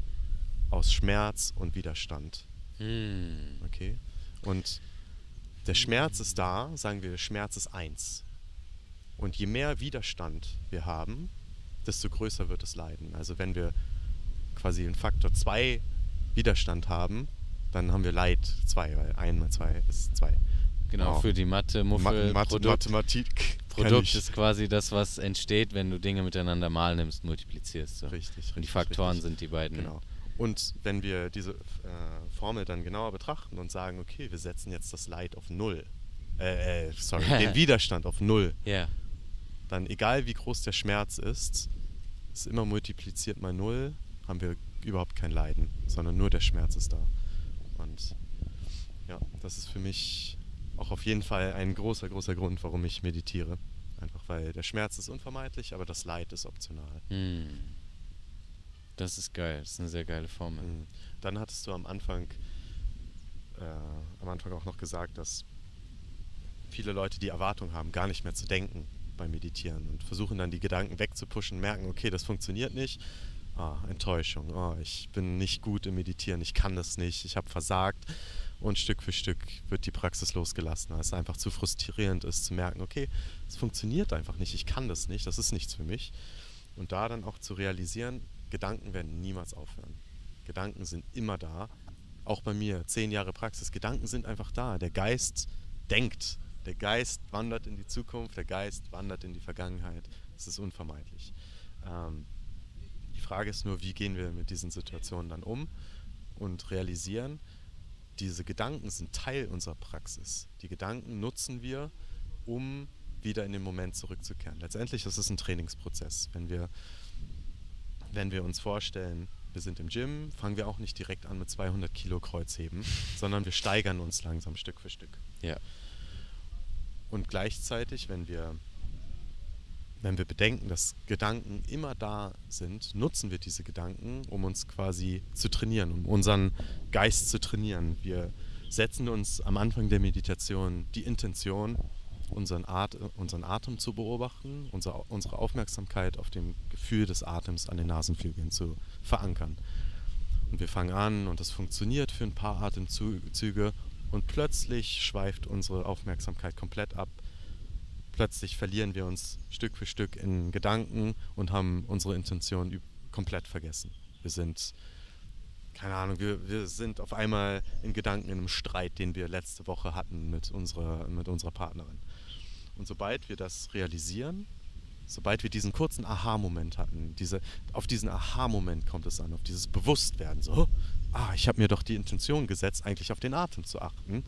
aus Schmerz und Widerstand. Hm. Okay. Und der Schmerz ist da, sagen wir, Schmerz ist eins. Und je mehr Widerstand wir haben, desto größer wird das Leiden. Also wenn wir quasi einen Faktor 2 Widerstand haben, dann haben wir Leid 2, weil 1 mal 2 ist 2. Genau, wow. für die Mathe, Muffel, Ma Produkt, Mathematik. Produkt ist quasi das, was entsteht, wenn du Dinge miteinander mal nimmst, multiplizierst. So. Richtig, richtig. Und die Faktoren richtig. sind die beiden. Genau. Und wenn wir diese äh, Formel dann genauer betrachten und sagen, okay, wir setzen jetzt das Leid auf Null, äh, äh sorry, den Widerstand auf Null, yeah dann egal wie groß der Schmerz ist, ist immer multipliziert mal null, haben wir überhaupt kein Leiden, sondern nur der Schmerz ist da. Und ja, das ist für mich auch auf jeden Fall ein großer, großer Grund, warum ich meditiere. Einfach weil der Schmerz ist unvermeidlich, aber das Leid ist optional. Mm. Das ist geil, das ist eine sehr geile Formel. Mm. Dann hattest du am Anfang, äh, am Anfang auch noch gesagt, dass viele Leute die Erwartung haben, gar nicht mehr zu denken beim Meditieren und versuchen dann die Gedanken wegzupuschen, merken, okay, das funktioniert nicht. Ah, Enttäuschung, oh, ich bin nicht gut im Meditieren, ich kann das nicht, ich habe versagt. Und Stück für Stück wird die Praxis losgelassen, weil es einfach zu frustrierend ist zu merken, okay, es funktioniert einfach nicht, ich kann das nicht, das ist nichts für mich. Und da dann auch zu realisieren, Gedanken werden niemals aufhören. Gedanken sind immer da. Auch bei mir, zehn Jahre Praxis, Gedanken sind einfach da. Der Geist denkt. Der Geist wandert in die Zukunft, der Geist wandert in die Vergangenheit. Das ist unvermeidlich. Ähm, die Frage ist nur, wie gehen wir mit diesen Situationen dann um und realisieren, diese Gedanken sind Teil unserer Praxis. Die Gedanken nutzen wir, um wieder in den Moment zurückzukehren. Letztendlich ist es ein Trainingsprozess. Wenn wir, wenn wir uns vorstellen, wir sind im Gym, fangen wir auch nicht direkt an mit 200 Kilo Kreuzheben, sondern wir steigern uns langsam Stück für Stück. Ja. Und gleichzeitig, wenn wir wenn wir bedenken, dass Gedanken immer da sind, nutzen wir diese Gedanken, um uns quasi zu trainieren, um unseren Geist zu trainieren. Wir setzen uns am Anfang der Meditation die Intention, unseren, At unseren Atem zu beobachten, unser, unsere Aufmerksamkeit auf dem Gefühl des Atems an den Nasenflügeln zu verankern. Und wir fangen an und das funktioniert für ein paar Atemzüge und plötzlich schweift unsere Aufmerksamkeit komplett ab plötzlich verlieren wir uns Stück für Stück in Gedanken und haben unsere Intention komplett vergessen. Wir sind, keine Ahnung, wir, wir sind auf einmal in Gedanken in einem Streit, den wir letzte Woche hatten mit unserer, mit unserer Partnerin. Und sobald wir das realisieren, sobald wir diesen kurzen Aha-Moment hatten, diese, auf diesen Aha-Moment kommt es an, auf dieses Bewusstwerden, so, ah, ich habe mir doch die Intention gesetzt, eigentlich auf den Atem zu achten.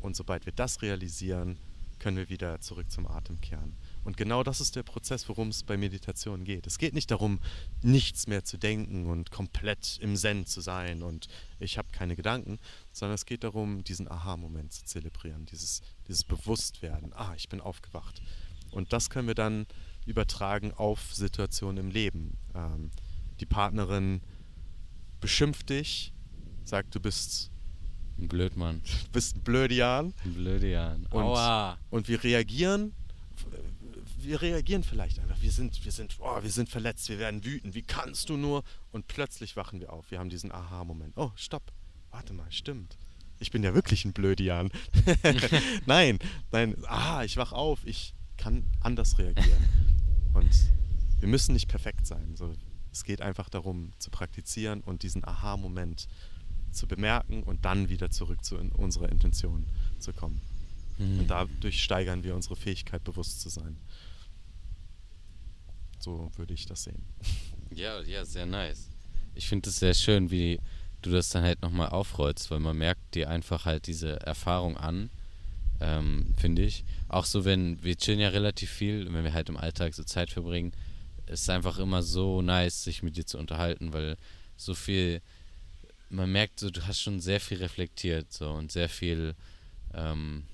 Und sobald wir das realisieren, können wir wieder zurück zum Atem kehren. Und genau das ist der Prozess, worum es bei Meditation geht. Es geht nicht darum, nichts mehr zu denken und komplett im Zen zu sein und ich habe keine Gedanken, sondern es geht darum, diesen Aha-Moment zu zelebrieren, dieses, dieses Bewusstwerden. Ah, ich bin aufgewacht. Und das können wir dann übertragen auf Situationen im Leben. Ähm, die Partnerin beschimpft dich, sagt, du bist ein Blödmann. Du bist ein Blödian. Ein Blödian. Und, Aua. und wir reagieren, wir reagieren vielleicht einfach. Wir sind, wir sind, oh, wir sind verletzt, wir werden wütend. Wie kannst du nur? Und plötzlich wachen wir auf. Wir haben diesen Aha-Moment. Oh, stopp. Warte mal, stimmt. Ich bin ja wirklich ein Blödian. nein, nein. Ah, ich wach auf. Ich kann anders reagieren. Und wir müssen nicht perfekt sein. So, es geht einfach darum, zu praktizieren und diesen Aha-Moment zu bemerken und dann wieder zurück zu in unserer Intention zu kommen. Mhm. Und dadurch steigern wir unsere Fähigkeit, bewusst zu sein. So würde ich das sehen. Ja, ja, sehr nice. Ich finde es sehr schön, wie du das dann halt nochmal aufrollst, weil man merkt dir einfach halt diese Erfahrung an, ähm, finde ich. Auch so, wenn wir chillen ja relativ viel, wenn wir halt im Alltag so Zeit verbringen, ist es einfach immer so nice, sich mit dir zu unterhalten, weil so viel man merkt so, du hast schon sehr viel reflektiert so und sehr viel, ähm,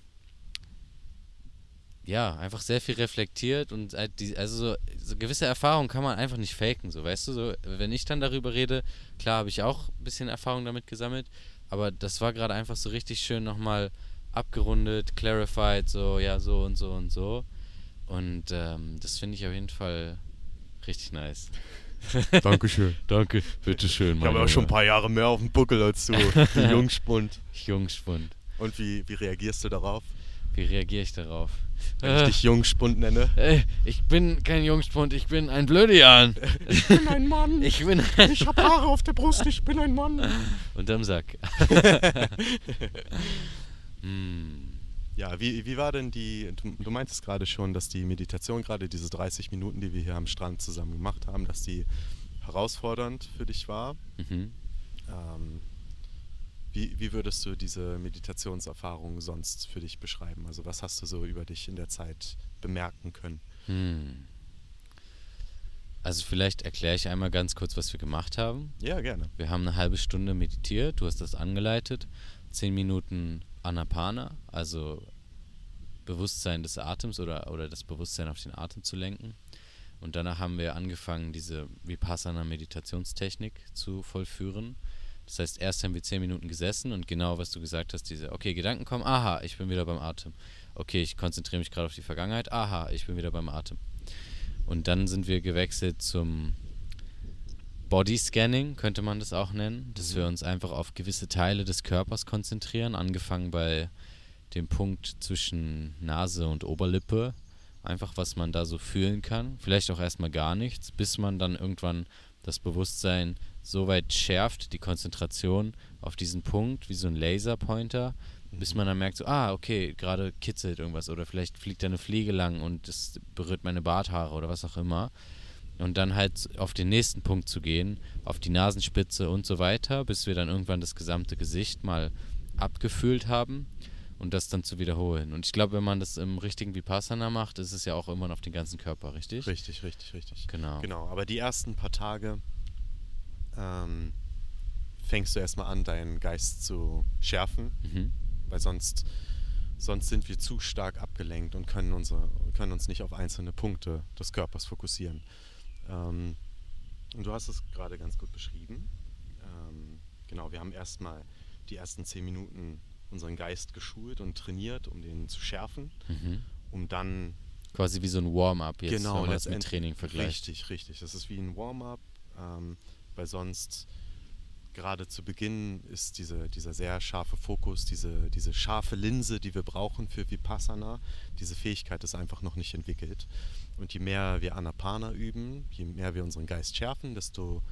ja, einfach sehr viel reflektiert und halt die, also so, so, gewisse Erfahrungen kann man einfach nicht faken, so weißt du, so wenn ich dann darüber rede, klar habe ich auch ein bisschen Erfahrung damit gesammelt, aber das war gerade einfach so richtig schön nochmal abgerundet, clarified, so ja, so und so und so und ähm, das finde ich auf jeden Fall richtig nice. Dankeschön. Danke, bitteschön. Ich habe auch schon ein paar Jahre mehr auf dem Buckel als du, du Jungspund. Jungspund. Und wie, wie reagierst du darauf? Wie reagiere ich darauf? Wenn ich äh, dich Jungspund nenne? Äh, ich bin kein Jungspund, ich bin ein Blödian. Ich bin ein Mann. Ich bin ein Ich habe Haare auf der Brust, ich bin ein Mann. Unterm Sack. hm. Ja, wie, wie war denn die, du, du meintest gerade schon, dass die Meditation, gerade diese 30 Minuten, die wir hier am Strand zusammen gemacht haben, dass die herausfordernd für dich war. Mhm. Ähm, wie, wie würdest du diese Meditationserfahrung sonst für dich beschreiben? Also was hast du so über dich in der Zeit bemerken können? Hm. Also vielleicht erkläre ich einmal ganz kurz, was wir gemacht haben. Ja, gerne. Wir haben eine halbe Stunde meditiert, du hast das angeleitet, zehn Minuten Anapana, also Bewusstsein des Atems oder, oder das Bewusstsein auf den Atem zu lenken. Und danach haben wir angefangen, diese Vipassana-Meditationstechnik zu vollführen. Das heißt, erst haben wir zehn Minuten gesessen und genau, was du gesagt hast, diese, okay, Gedanken kommen, aha, ich bin wieder beim Atem. Okay, ich konzentriere mich gerade auf die Vergangenheit, aha, ich bin wieder beim Atem. Und dann sind wir gewechselt zum Body Scanning könnte man das auch nennen, dass wir mhm. uns einfach auf gewisse Teile des Körpers konzentrieren, angefangen bei dem Punkt zwischen Nase und Oberlippe, einfach was man da so fühlen kann, vielleicht auch erstmal gar nichts, bis man dann irgendwann das Bewusstsein so weit schärft, die Konzentration auf diesen Punkt, wie so ein Laserpointer, bis mhm. man dann merkt, so, ah, okay, gerade kitzelt irgendwas oder vielleicht fliegt da eine Fliege lang und es berührt meine Barthaare oder was auch immer und dann halt auf den nächsten Punkt zu gehen, auf die Nasenspitze und so weiter, bis wir dann irgendwann das gesamte Gesicht mal abgefühlt haben und das dann zu wiederholen. Und ich glaube, wenn man das im richtigen Vipassana macht, ist es ja auch immer auf den ganzen Körper, richtig? Richtig, richtig, richtig. Genau. Genau, aber die ersten paar Tage ähm, fängst du erstmal an, deinen Geist zu schärfen, mhm. weil sonst sonst sind wir zu stark abgelenkt und können, unsere, können uns nicht auf einzelne Punkte des Körpers fokussieren. Ähm, und du hast es gerade ganz gut beschrieben. Ähm, genau, wir haben erstmal die ersten zehn Minuten unseren Geist geschult und trainiert, um den zu schärfen, Mhm. um dann Quasi wie so ein Warm-up jetzt, genau, wenn man das mit Training vergleicht. Richtig, richtig. Das ist wie ein Warm-up, ähm, weil sonst gerade zu Beginn ist diese, dieser sehr scharfe Fokus, diese, diese scharfe Linse, die wir brauchen für Vipassana, diese Fähigkeit ist einfach noch nicht entwickelt. Und je mehr wir Anapana üben, je mehr wir unseren Geist schärfen, desto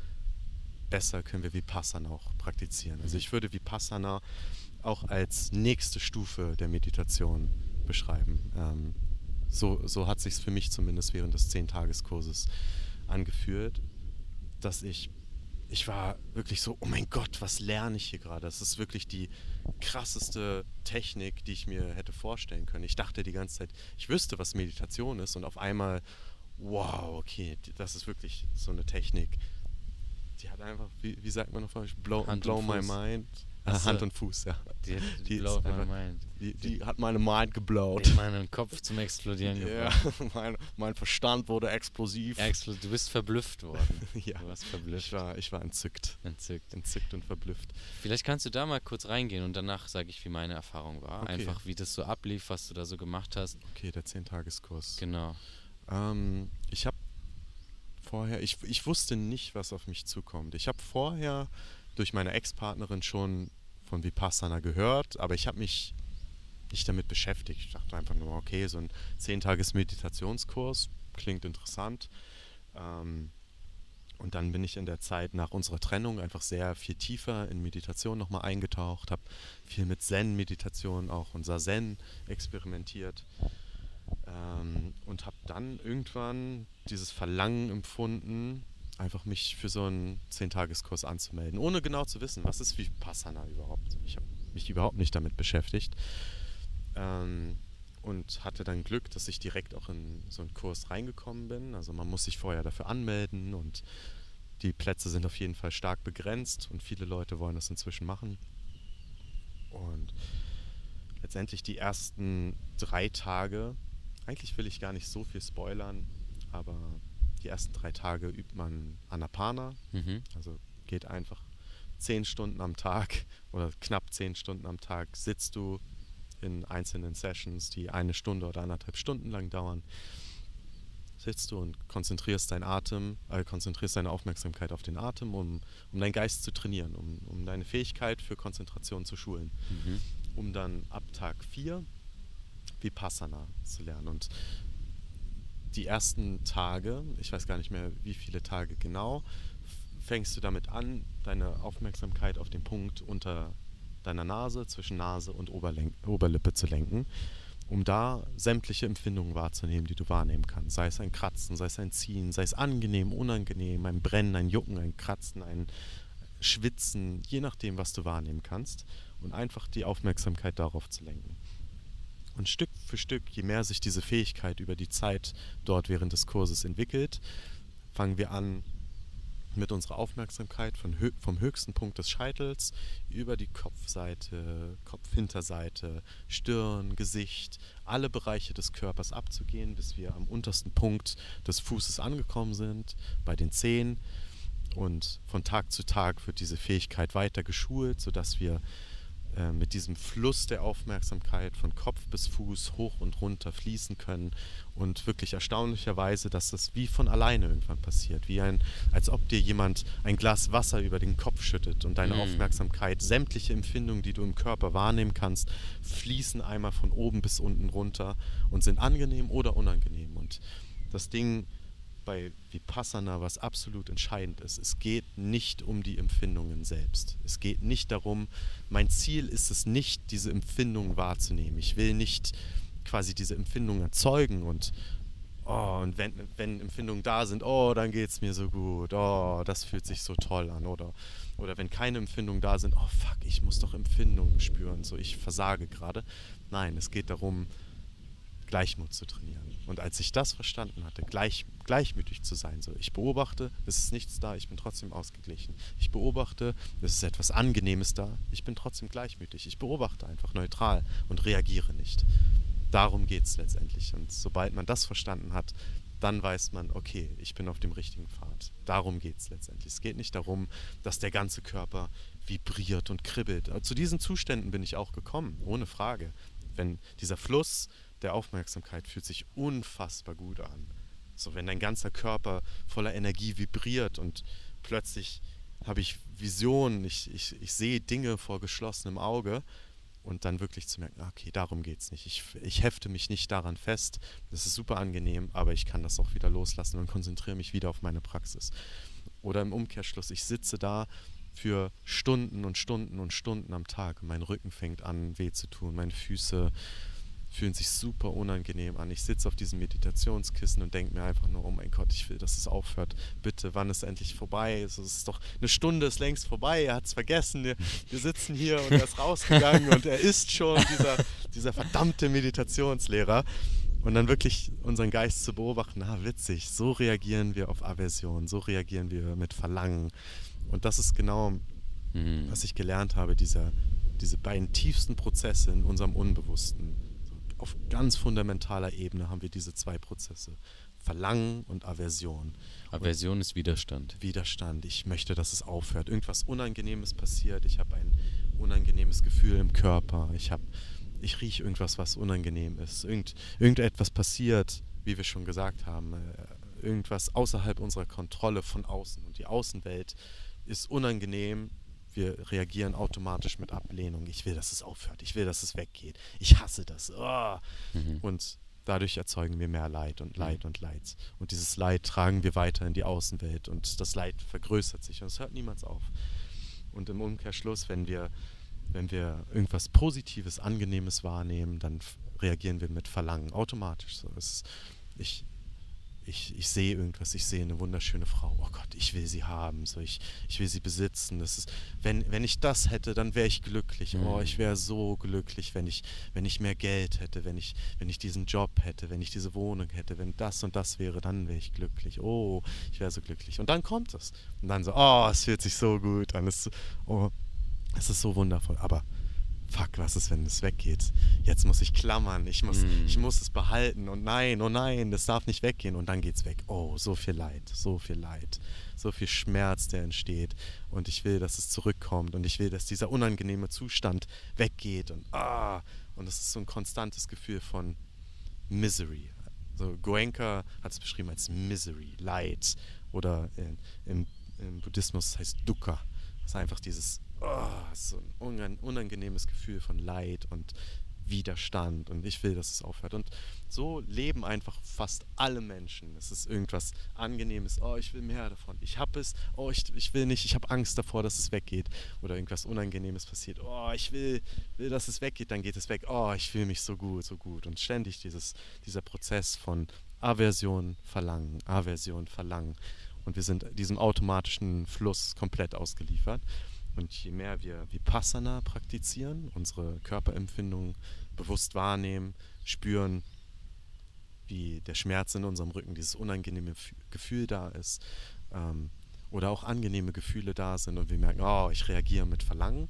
besser können wir Vipassana auch praktizieren. Also ich würde Vipassana auch als nächste Stufe der Meditation beschreiben. Ähm, so, so hat sich für mich zumindest während des Zehn-Tages-Kurses angefühlt, dass ich, ich war wirklich so, oh mein Gott, was lerne ich hier gerade? Das ist wirklich die krasseste Technik, die ich mir hätte vorstellen können. Ich dachte die ganze Zeit, ich wüsste, was Meditation ist und auf einmal, wow, okay, das ist wirklich so eine Technik. Die hat einfach, wie, wie sagt man Deutsch, blow, blow my mind. Ach Ah, so. Hand und Fuß, ja. Die, die, Die einfach-. Die, die hat meine Mind geblowt. Meinen Kopf zum Explodieren Ja, gebracht. mein, mein Verstand wurde explosiv. Explo du bist verblüfft worden. ja, Du warst ich verblüfft. war, ich war entzückt. Entzückt. Entzückt und verblüfft. Vielleicht kannst du da mal kurz reingehen und danach sage ich, wie meine Erfahrung war. Okay. Einfach, wie das so ablief, was du da so gemacht hast. Okay, der 10-Tageskurs. Genau. Ähm, ich habe vorher, ich, ich wusste nicht, was auf mich zukommt. Ich habe vorher durch meine Ex-Partnerin schon von Vipassana gehört, aber ich habe mich nicht damit beschäftigt. Ich dachte einfach nur, okay, so ein 10-Tages-Meditationskurs klingt interessant. Ähm, und dann bin ich in der Zeit nach unserer Trennung einfach sehr viel tiefer in Meditation nochmal eingetaucht, habe viel mit Zen-Meditation auch und Sazen experimentiert ähm, und habe dann irgendwann dieses Verlangen empfunden, einfach mich für so einen 10-Tageskurs anzumelden, ohne genau zu wissen, was ist Vipassana überhaupt. Ich habe mich überhaupt nicht damit beschäftigt ähm, und hatte dann Glück, dass ich direkt auch in so einen Kurs reingekommen bin. Also man muss sich vorher dafür anmelden und die Plätze sind auf jeden Fall stark begrenzt und viele Leute wollen das inzwischen machen. Und letztendlich die ersten drei Tage, eigentlich will ich gar nicht so viel spoilern, aber die ersten drei Tage übt man Anapana, Mhm. also geht einfach zehn Stunden am Tag oder knapp zehn Stunden am Tag sitzt du in einzelnen Sessions, die eine Stunde oder anderthalb Stunden lang dauern. Sitzt du und konzentrierst deinen Atem, äh, konzentrierst deine Aufmerksamkeit auf den Atem, um, um deinen Geist zu trainieren, um, um deine Fähigkeit für Konzentration zu schulen, Mhm. um dann ab Tag 4 Vipassana zu lernen. Und die ersten Tage, ich weiß gar nicht mehr, wie viele Tage genau, fängst du damit an, deine Aufmerksamkeit auf den Punkt unter deiner Nase, zwischen Nase und Oberlen Oberlippe zu lenken, um da sämtliche Empfindungen wahrzunehmen, die du wahrnehmen kannst. Sei es ein Kratzen, sei es ein Ziehen, sei es angenehm, unangenehm, ein Brennen, ein Jucken, ein Kratzen, ein Schwitzen, je nachdem, was du wahrnehmen kannst. Und einfach die Aufmerksamkeit darauf zu lenken. Und Stück für Stück, je mehr sich diese Fähigkeit über die Zeit dort während des Kurses entwickelt, fangen wir an, mit unserer Aufmerksamkeit von vom höchsten Punkt des Scheitels über die Kopfseite, Kopfhinterseite, Stirn, Gesicht, alle Bereiche des Körpers abzugehen, bis wir am untersten Punkt des Fußes angekommen sind, bei den Zehen. Und von Tag zu Tag wird diese Fähigkeit weiter geschult, sodass wir äh, mit diesem Fluss der Aufmerksamkeit von Kopf bis Fuß hoch und runter fließen können und wirklich erstaunlicherweise, dass das wie von alleine irgendwann passiert, wie ein, als ob dir jemand ein Glas Wasser über den Kopf schüttet und deine Mm. Aufmerksamkeit, sämtliche Empfindungen, die du im Körper wahrnehmen kannst, fließen einmal von oben bis unten runter und sind angenehm oder unangenehm. Und das Ding bei Vipassana, was absolut entscheidend ist. Es geht nicht um die Empfindungen selbst. Es geht nicht darum, mein Ziel ist es nicht, diese Empfindungen wahrzunehmen. Ich will nicht quasi diese Empfindungen erzeugen und oh, und wenn, wenn Empfindungen da sind, oh, dann geht es mir so gut, oh, das fühlt sich so toll an. Oder, oder wenn keine Empfindungen da sind, oh fuck, ich muss doch Empfindungen spüren, so ich versage gerade. Nein, es geht darum, Gleichmut zu trainieren. Und als ich das verstanden hatte, Gleich, gleichmütig zu sein. So, ich beobachte, es ist nichts da, ich bin trotzdem ausgeglichen. Ich beobachte, es ist etwas Angenehmes da, ich bin trotzdem gleichmütig. Ich beobachte einfach neutral und reagiere nicht. Darum geht es letztendlich. Und sobald man das verstanden hat, dann weiß man, okay, ich bin auf dem richtigen Pfad. Darum geht es letztendlich. Es geht nicht darum, dass der ganze Körper vibriert und kribbelt. Zu diesen Zuständen bin ich auch gekommen, ohne Frage. Wenn dieser Fluss der Aufmerksamkeit fühlt sich unfassbar gut an. So, wenn dein ganzer Körper voller Energie vibriert und plötzlich habe ich Visionen, ich, ich, ich sehe Dinge vor geschlossenem Auge und dann wirklich zu merken, okay, darum geht es nicht. Ich, ich hefte mich nicht daran fest. Das ist super angenehm, aber ich kann das auch wieder loslassen und konzentriere mich wieder auf meine Praxis. Oder im Umkehrschluss, ich sitze da für Stunden und Stunden und Stunden am Tag. Mein Rücken fängt an weh zu tun, meine Füße fühlen sich super unangenehm an. Ich sitze auf diesem Meditationskissen und denke mir einfach nur, oh mein Gott, ich will, dass es aufhört. Bitte, wann ist endlich vorbei? Es ist doch eine Stunde ist längst vorbei. Er hat es vergessen. Wir, wir, sitzen hier und er ist rausgegangen und er ist schon dieser, dieser verdammte Meditationslehrer. Und dann wirklich unseren Geist zu beobachten, ah, witzig, so reagieren wir auf Aversion, so reagieren wir mit Verlangen. Und das ist genau, mhm. was ich gelernt habe, dieser, diese beiden tiefsten Prozesse in unserem Unbewussten auf ganz fundamentaler Ebene haben wir diese zwei Prozesse. Verlangen und Aversion. Aversion und ist Widerstand. Widerstand. Ich möchte, dass es aufhört. Irgendwas Unangenehmes passiert. Ich habe ein unangenehmes Gefühl im Körper. Ich habe, ich rieche irgendwas, was unangenehm ist. Irgend, irgendetwas passiert, wie wir schon gesagt haben. Äh, irgendwas außerhalb unserer Kontrolle von außen. Und die Außenwelt ist unangenehm wir reagieren automatisch mit Ablehnung. Ich will, dass es aufhört. Ich will, dass es weggeht. Ich hasse das. Oh. Mhm. Und dadurch erzeugen wir mehr Leid und Leid mhm. und Leid. Und dieses Leid tragen wir weiter in die Außenwelt und das Leid vergrößert sich und es hört niemals auf. Und im Umkehrschluss, wenn wir, wenn wir irgendwas Positives, Angenehmes wahrnehmen, dann reagieren wir mit Verlangen automatisch. So, es, ich, ich, ich sehe irgendwas, ich sehe eine wunderschöne Frau. Oh Gott, ich will sie haben, so ich, ich will sie besitzen. Das ist, wenn, wenn ich das hätte, dann wäre ich glücklich. Mhm. Oh, ich wäre so glücklich, wenn ich, wenn ich mehr Geld hätte, wenn ich, wenn ich diesen Job hätte, wenn ich diese Wohnung hätte, wenn das und das wäre, dann wäre ich glücklich. Oh, ich wäre so glücklich. Und dann kommt es. Und dann so, oh, es fühlt sich so gut an. Es, oh, es ist so wundervoll. Aber fuck, was ist, wenn es weggeht? Jetzt muss ich klammern, ich muss, mm. ich muss es behalten und nein, oh nein, das darf nicht weggehen und dann geht's weg. Oh, so viel Leid, so viel Leid, so viel Schmerz, der entsteht und ich will, dass es zurückkommt und ich will, dass dieser unangenehme Zustand weggeht und ah, und das ist so ein konstantes Gefühl von Misery. So Goenka hat es beschrieben als Misery, Leid oder in, im, im Buddhismus heißt Dukkha. Das ist einfach dieses oh, so ein unangenehmes Gefühl von Leid und Widerstand und ich will, dass es aufhört. Und so leben einfach fast alle Menschen. Es ist irgendwas Angenehmes, oh, ich will mehr davon. Ich habe es, oh, ich, ich will nicht, ich habe Angst davor, dass es weggeht. Oder irgendwas Unangenehmes passiert, oh, ich will, will, dass es weggeht, dann geht es weg. Oh, ich fühle mich so gut, so gut. Und ständig dieses, dieser Prozess von Aversion, Verlangen, Aversion, Verlangen. Und wir sind diesem automatischen Fluss komplett ausgeliefert. Und je mehr wir Vipassana praktizieren, unsere Körperempfindungen bewusst wahrnehmen, spüren, wie der Schmerz in unserem Rücken, dieses unangenehme Gefühl da ist, ähm, oder auch angenehme Gefühle da sind und wir merken, oh, ich reagiere mit Verlangen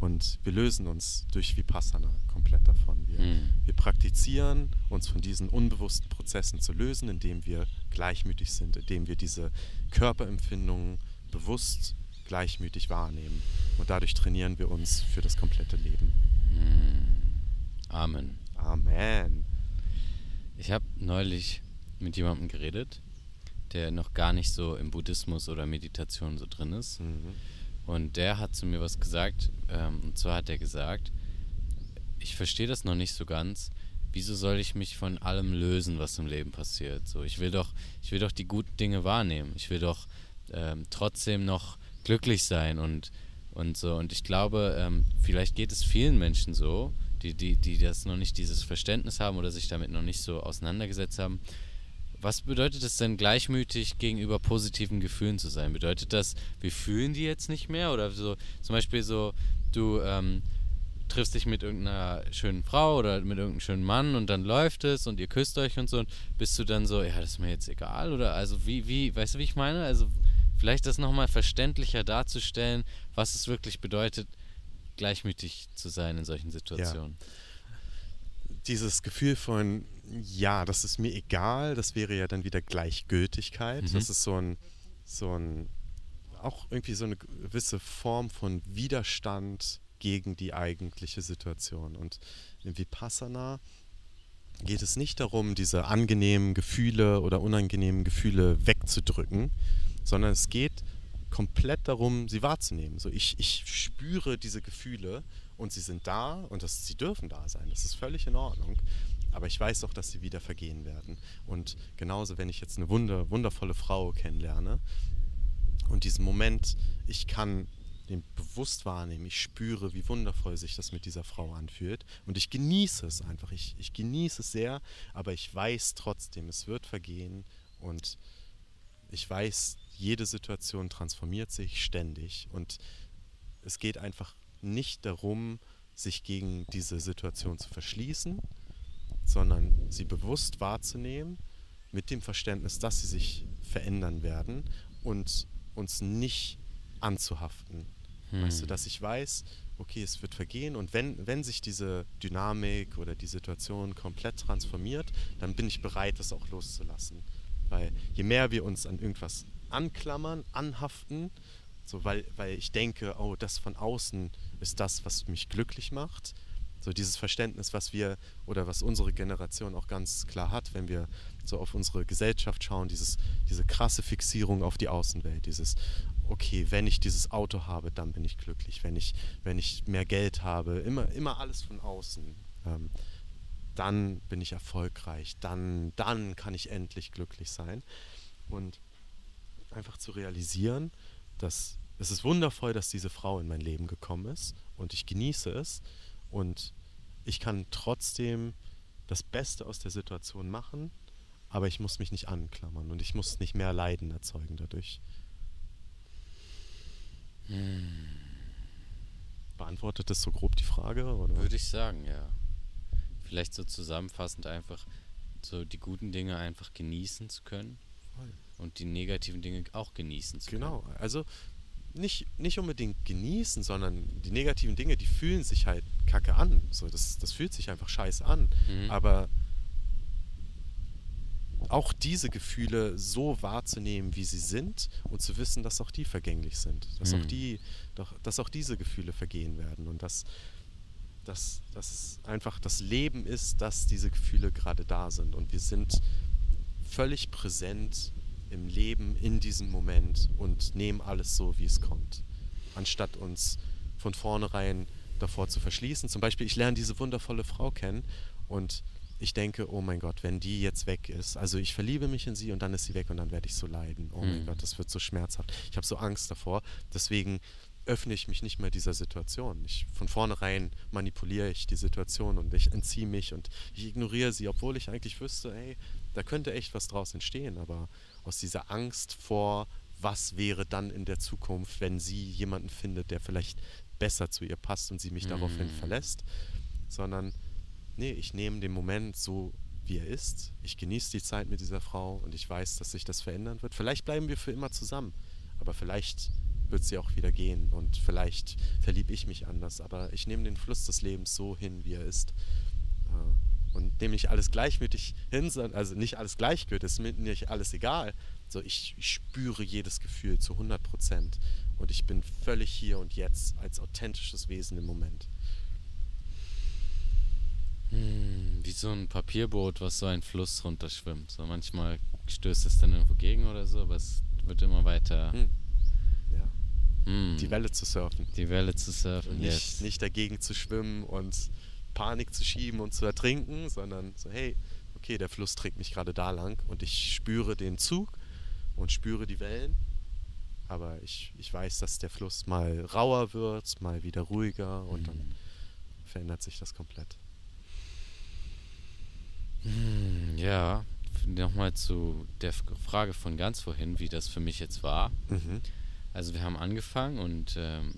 und wir lösen uns durch Vipassana komplett davon. Wir, mhm. wir praktizieren, uns von diesen unbewussten Prozessen zu lösen, indem wir gleichmütig sind, indem wir diese Körperempfindungen bewusst gleichmütig wahrnehmen. Und dadurch trainieren wir uns für das komplette Leben. Hm. Amen. Amen. Ich habe neulich mit jemandem geredet, der noch gar nicht so im Buddhismus oder Meditation so drin ist. Mhm. Und der hat zu mir was gesagt. Ähm, und zwar hat er gesagt, ich verstehe das noch nicht so ganz. Wieso soll ich mich von allem lösen, was im Leben passiert? So, ich will doch, ich will doch die guten Dinge wahrnehmen. Ich will doch ähm, trotzdem noch glücklich sein und, und so. Und ich glaube, ähm, vielleicht geht es vielen Menschen so, die, die, die das noch nicht dieses Verständnis haben oder sich damit noch nicht so auseinandergesetzt haben. Was bedeutet es denn, gleichmütig gegenüber positiven Gefühlen zu sein? Bedeutet das, wir fühlen die jetzt nicht mehr? Oder so, zum Beispiel so, du, ähm, triffst dich mit irgendeiner schönen Frau oder mit irgendeinem schönen Mann und dann läuft es und ihr küsst euch und so und bist du dann so, ja, das ist mir jetzt egal oder also wie, wie, weißt du, wie ich meine? Also vielleicht das nochmal verständlicher darzustellen, was es wirklich bedeutet, gleichmütig zu sein in solchen Situationen. Ja. Dieses Gefühl von, ja, das ist mir egal, das wäre ja dann wieder Gleichgültigkeit. Mhm. Das ist so ein, so ein, auch irgendwie so eine gewisse Form von Widerstand gegen die eigentliche Situation. Und in Vipassana geht es nicht darum, diese angenehmen Gefühle oder unangenehmen Gefühle wegzudrücken, sondern es geht komplett darum, sie wahrzunehmen. So ich, ich spüre diese Gefühle und sie sind da und das, sie dürfen da sein. Das ist völlig in Ordnung. Aber ich weiß auch, dass sie wieder vergehen werden. Und genauso, wenn ich jetzt eine wunder, wundervolle Frau kennenlerne und diesen Moment, ich kann den bewusst wahrnehmen. Ich spüre, wie wundervoll sich das mit dieser Frau anfühlt. Und ich genieße es einfach. Ich, ich genieße es sehr, aber ich weiß trotzdem, es wird vergehen. Und ich weiß, jede Situation transformiert sich ständig. Und es geht einfach nicht darum, sich gegen diese Situation zu verschließen, sondern sie bewusst wahrzunehmen, mit dem Verständnis, dass sie sich verändern werden und uns nicht anzuhaften hm. Weißt du, dass ich weiß, okay, es wird vergehen und wenn, wenn sich diese Dynamik oder die Situation komplett transformiert, dann bin ich bereit, das auch loszulassen. Weil je mehr wir uns an irgendwas anklammern, anhaften, so weil, weil ich denke, oh, das von außen ist das, was mich glücklich macht, so dieses Verständnis, was wir oder was unsere Generation auch ganz klar hat, wenn wir so auf unsere Gesellschaft schauen, dieses, diese krasse Fixierung auf die Außenwelt, dieses, okay, wenn ich dieses Auto habe, dann bin ich glücklich, wenn ich, wenn ich mehr Geld habe, immer, immer alles von außen. Ähm, dann bin ich erfolgreich, dann, dann kann ich endlich glücklich sein. Und einfach zu realisieren, dass es ist wundervoll, dass diese Frau in mein Leben gekommen ist und ich genieße es und ich kann trotzdem das Beste aus der Situation machen, aber ich muss mich nicht anklammern und ich muss nicht mehr Leiden erzeugen dadurch. Hm. Beantwortet das so grob die Frage? Oder? Würde ich sagen, ja. Vielleicht so zusammenfassend einfach so die guten Dinge einfach genießen zu können. Und die negativen Dinge auch genießen zu genau. können. Genau, also nicht, nicht unbedingt genießen, sondern die negativen Dinge, die fühlen sich halt kacke an. So, das, das fühlt sich einfach scheiße an. Mhm. Aber auch diese Gefühle so wahrzunehmen, wie sie sind und zu wissen, dass auch die vergänglich sind, dass mhm. auch die, doch, dass auch diese Gefühle vergehen werden und dass, dass, dass einfach das Leben ist, dass diese Gefühle gerade da sind und wir sind völlig präsent im Leben in diesem Moment und nehmen alles so, wie es kommt, anstatt uns von vornherein davor zu verschließen. Zum Beispiel, ich lerne diese wundervolle Frau kennen und ich denke, oh mein Gott, wenn die jetzt weg ist, also ich verliebe mich in sie und dann ist sie weg und dann werde ich so leiden. Oh mein mhm. Gott, das wird so schmerzhaft. Ich habe so Angst davor. Deswegen öffne ich mich nicht mehr dieser Situation. Ich, von vornherein manipuliere ich die Situation und ich entziehe mich und ich ignoriere sie, obwohl ich eigentlich wüsste, hey, da könnte echt was draus entstehen. Aber aus dieser Angst vor, was wäre dann in der Zukunft, wenn sie jemanden findet, der vielleicht besser zu ihr passt und sie mich mhm. daraufhin verlässt, sondern nee, ich nehme den Moment so, wie er ist. Ich genieße die Zeit mit dieser Frau und ich weiß, dass sich das verändern wird. Vielleicht bleiben wir für immer zusammen, aber vielleicht wird sie auch wieder gehen und vielleicht verliebe ich mich anders. Aber ich nehme den Fluss des Lebens so hin, wie er ist. Äh, und nehme nicht alles gleichmütig hin, also nicht alles gleichgültig, ist mir nicht alles egal. So, ich, ich spüre jedes Gefühl zu 100 Prozent und ich bin völlig hier und jetzt als authentisches Wesen im Moment. Hm, wie so ein Papierboot, was so einen Fluss runterschwimmt. So manchmal stößt es dann irgendwo gegen oder so, aber es wird immer weiter. Hm. Ja. Hm. Die Welle zu surfen. Die Welle zu surfen. Und nicht, yes. nicht dagegen zu schwimmen und Panik zu schieben und zu ertrinken, sondern so, hey, okay, der Fluss trägt mich gerade da lang und ich spüre den Zug und spüre die Wellen. Aber ich, ich weiß, dass der Fluss mal rauer wird, mal wieder ruhiger und dann hm. verändert sich das komplett. Hm, ja, nochmal zu der Frage von ganz vorhin, wie das für mich jetzt war. Mhm. Also wir haben angefangen und ähm,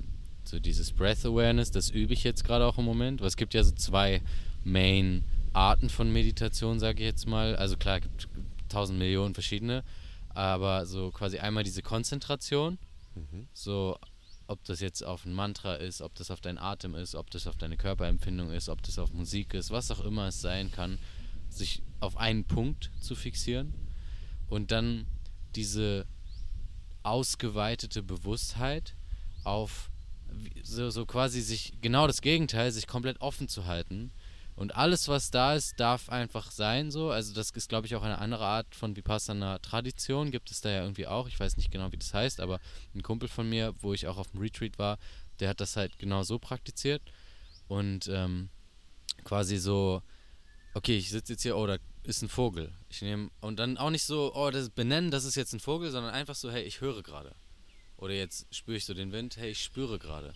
So dieses Breath Awareness, das übe ich jetzt gerade auch im Moment. Weil es gibt ja so zwei Main Arten von Meditation, sage ich jetzt mal. Also klar, es gibt tausend Millionen verschiedene, aber so quasi einmal diese Konzentration, mhm. so ob das jetzt auf ein Mantra ist, ob das auf deinen Atem ist, ob das auf deine Körperempfindung ist, ob das auf Musik ist, was auch immer es sein kann, sich auf einen Punkt zu fixieren und dann diese ausgeweitete Bewusstheit auf so, so quasi sich genau das Gegenteil, sich komplett offen zu halten und alles, was da ist, darf einfach sein so. Also das ist, glaube ich, auch eine andere Art von Vipassana-Tradition. Gibt es da ja irgendwie auch. Ich weiß nicht genau, wie das heißt, aber ein Kumpel von mir, wo ich auch auf dem Retreat war, der hat das halt genau so praktiziert. Und ähm, quasi so, okay, ich sitze jetzt hier, oh, da ist ein Vogel. Ich nehme, und dann auch nicht so, oh, das benennen, das ist jetzt ein Vogel, sondern einfach so, hey, ich höre gerade. Oder jetzt spüre ich so den Wind, hey, ich spüre gerade.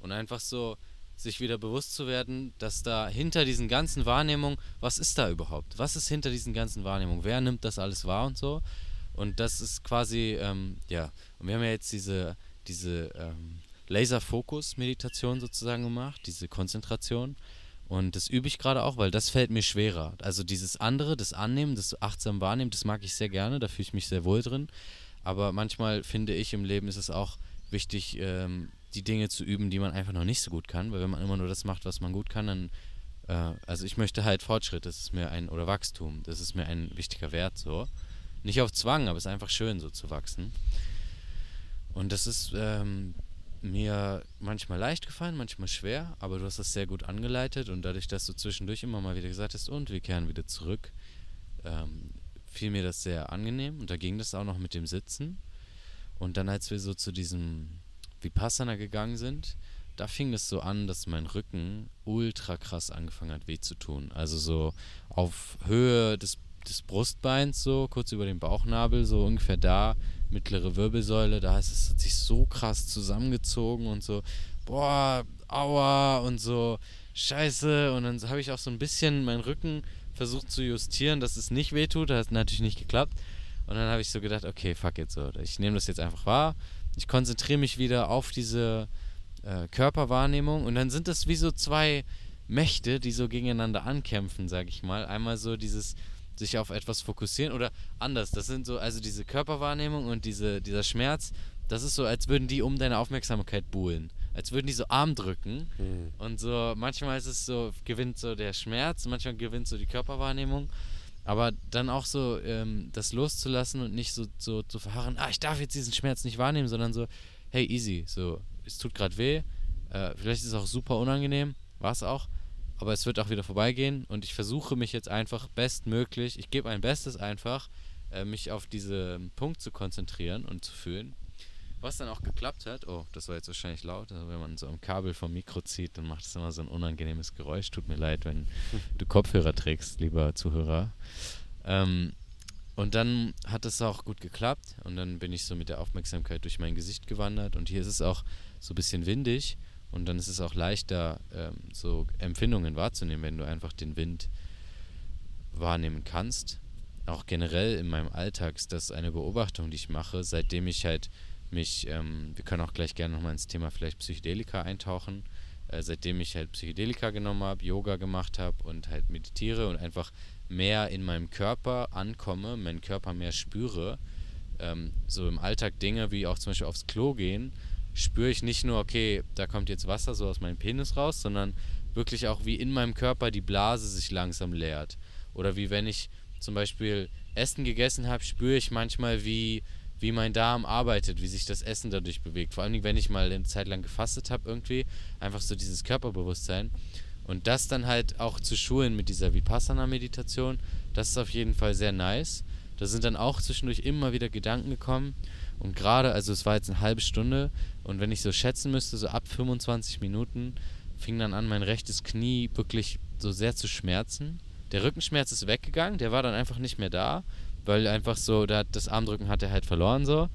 Und einfach so, sich wieder bewusst zu werden, dass da hinter diesen ganzen Wahrnehmungen, was ist da überhaupt? Was ist hinter diesen ganzen Wahrnehmungen? Wer nimmt das alles wahr und so? Und das ist quasi, ähm, ja, und wir haben ja jetzt diese, diese ähm, Laserfokus-Meditation sozusagen gemacht, diese Konzentration. Und das übe ich gerade auch, weil das fällt mir schwerer. Also dieses andere, das Annehmen, das achtsam Wahrnehmen, das mag ich sehr gerne, da fühle ich mich sehr wohl drin. Aber manchmal finde ich im Leben ist es auch wichtig, ähm, die Dinge zu üben, die man einfach noch nicht so gut kann, weil wenn man immer nur das macht, was man gut kann, dann äh, also ich möchte halt Fortschritt, das ist mir ein oder Wachstum, das ist mir ein wichtiger Wert so. Nicht auf Zwang, aber es ist einfach schön so zu wachsen. Und das ist ähm, mir manchmal leicht gefallen, manchmal schwer, aber du hast das sehr gut angeleitet und dadurch, dass du zwischendurch immer mal wieder gesagt hast, und wir kehren wieder zurück, ähm, fiel mir das sehr angenehm und da ging das auch noch mit dem Sitzen. Und dann, als wir so zu diesem Vipassana gegangen sind, da fing es so an, dass mein Rücken ultra krass angefangen hat weh zu tun. Also so auf Höhe des, des Brustbeins, so kurz über dem Bauchnabel, so ungefähr da, mittlere Wirbelsäule, da heißt es, hat sich so krass zusammengezogen und so, boah, aua und so, scheiße. Und dann habe ich auch so ein bisschen meinen Rücken versucht zu justieren, dass es nicht weh tut. Das hat natürlich nicht geklappt. Und dann habe ich so gedacht, okay, fuck it so. Ich nehme das jetzt einfach wahr ich konzentriere mich wieder auf diese äh, Körperwahrnehmung und dann sind das wie so zwei Mächte, die so gegeneinander ankämpfen, sag ich mal. Einmal so dieses sich auf etwas fokussieren oder anders. Das sind so, also diese Körperwahrnehmung und diese, dieser Schmerz, das ist so, als würden die um deine Aufmerksamkeit buhlen. Als würden die so Arm drücken. Mhm. Und so, manchmal ist es so, gewinnt so der Schmerz, manchmal gewinnt so die Körperwahrnehmung. Aber dann auch so ähm, das loszulassen und nicht so, so zu verharren, ah, ich darf jetzt diesen Schmerz nicht wahrnehmen, sondern so, hey, easy, so, es tut gerade weh, äh, vielleicht ist es auch super unangenehm, war es auch, aber es wird auch wieder vorbeigehen und ich versuche mich jetzt einfach bestmöglich, ich gebe mein Bestes einfach, äh, mich auf diesen Punkt zu konzentrieren und zu fühlen was dann auch geklappt hat, oh, das war jetzt wahrscheinlich laut, also wenn man so am Kabel vom Mikro zieht, dann macht es immer so ein unangenehmes Geräusch. Tut mir leid, wenn du Kopfhörer trägst, lieber Zuhörer. Ähm, und dann hat es auch gut geklappt und dann bin ich so mit der Aufmerksamkeit durch mein Gesicht gewandert und hier ist es auch so ein bisschen windig und dann ist es auch leichter, ähm, so Empfindungen wahrzunehmen, wenn du einfach den Wind wahrnehmen kannst. Auch generell in meinem Alltag ist das eine Beobachtung, die ich mache, seitdem ich halt mich, ähm, wir können auch gleich gerne nochmal ins Thema vielleicht Psychedelika eintauchen. Äh, seitdem ich halt Psychedelika genommen habe, Yoga gemacht habe und halt meditiere und einfach mehr in meinem Körper ankomme, meinen Körper mehr spüre, ähm, so im Alltag Dinge wie auch zum Beispiel aufs Klo gehen, spüre ich nicht nur, okay, da kommt jetzt Wasser so aus meinem Penis raus, sondern wirklich auch wie in meinem Körper die Blase sich langsam leert. Oder wie wenn ich zum Beispiel Essen gegessen habe, spüre ich manchmal, wie wie mein Darm arbeitet, wie sich das Essen dadurch bewegt. Vor allem, wenn ich mal eine Zeit lang gefastet habe, irgendwie. Einfach so dieses Körperbewusstsein. Und das dann halt auch zu schulen mit dieser Vipassana-Meditation, das ist auf jeden Fall sehr nice. Da sind dann auch zwischendurch immer wieder Gedanken gekommen. Und gerade, also es war jetzt eine halbe Stunde. Und wenn ich so schätzen müsste, so ab 25 Minuten fing dann an, mein rechtes Knie wirklich so sehr zu schmerzen. Der Rückenschmerz ist weggegangen, der war dann einfach nicht mehr da weil einfach so, da hat das Armdrücken hat er halt verloren so.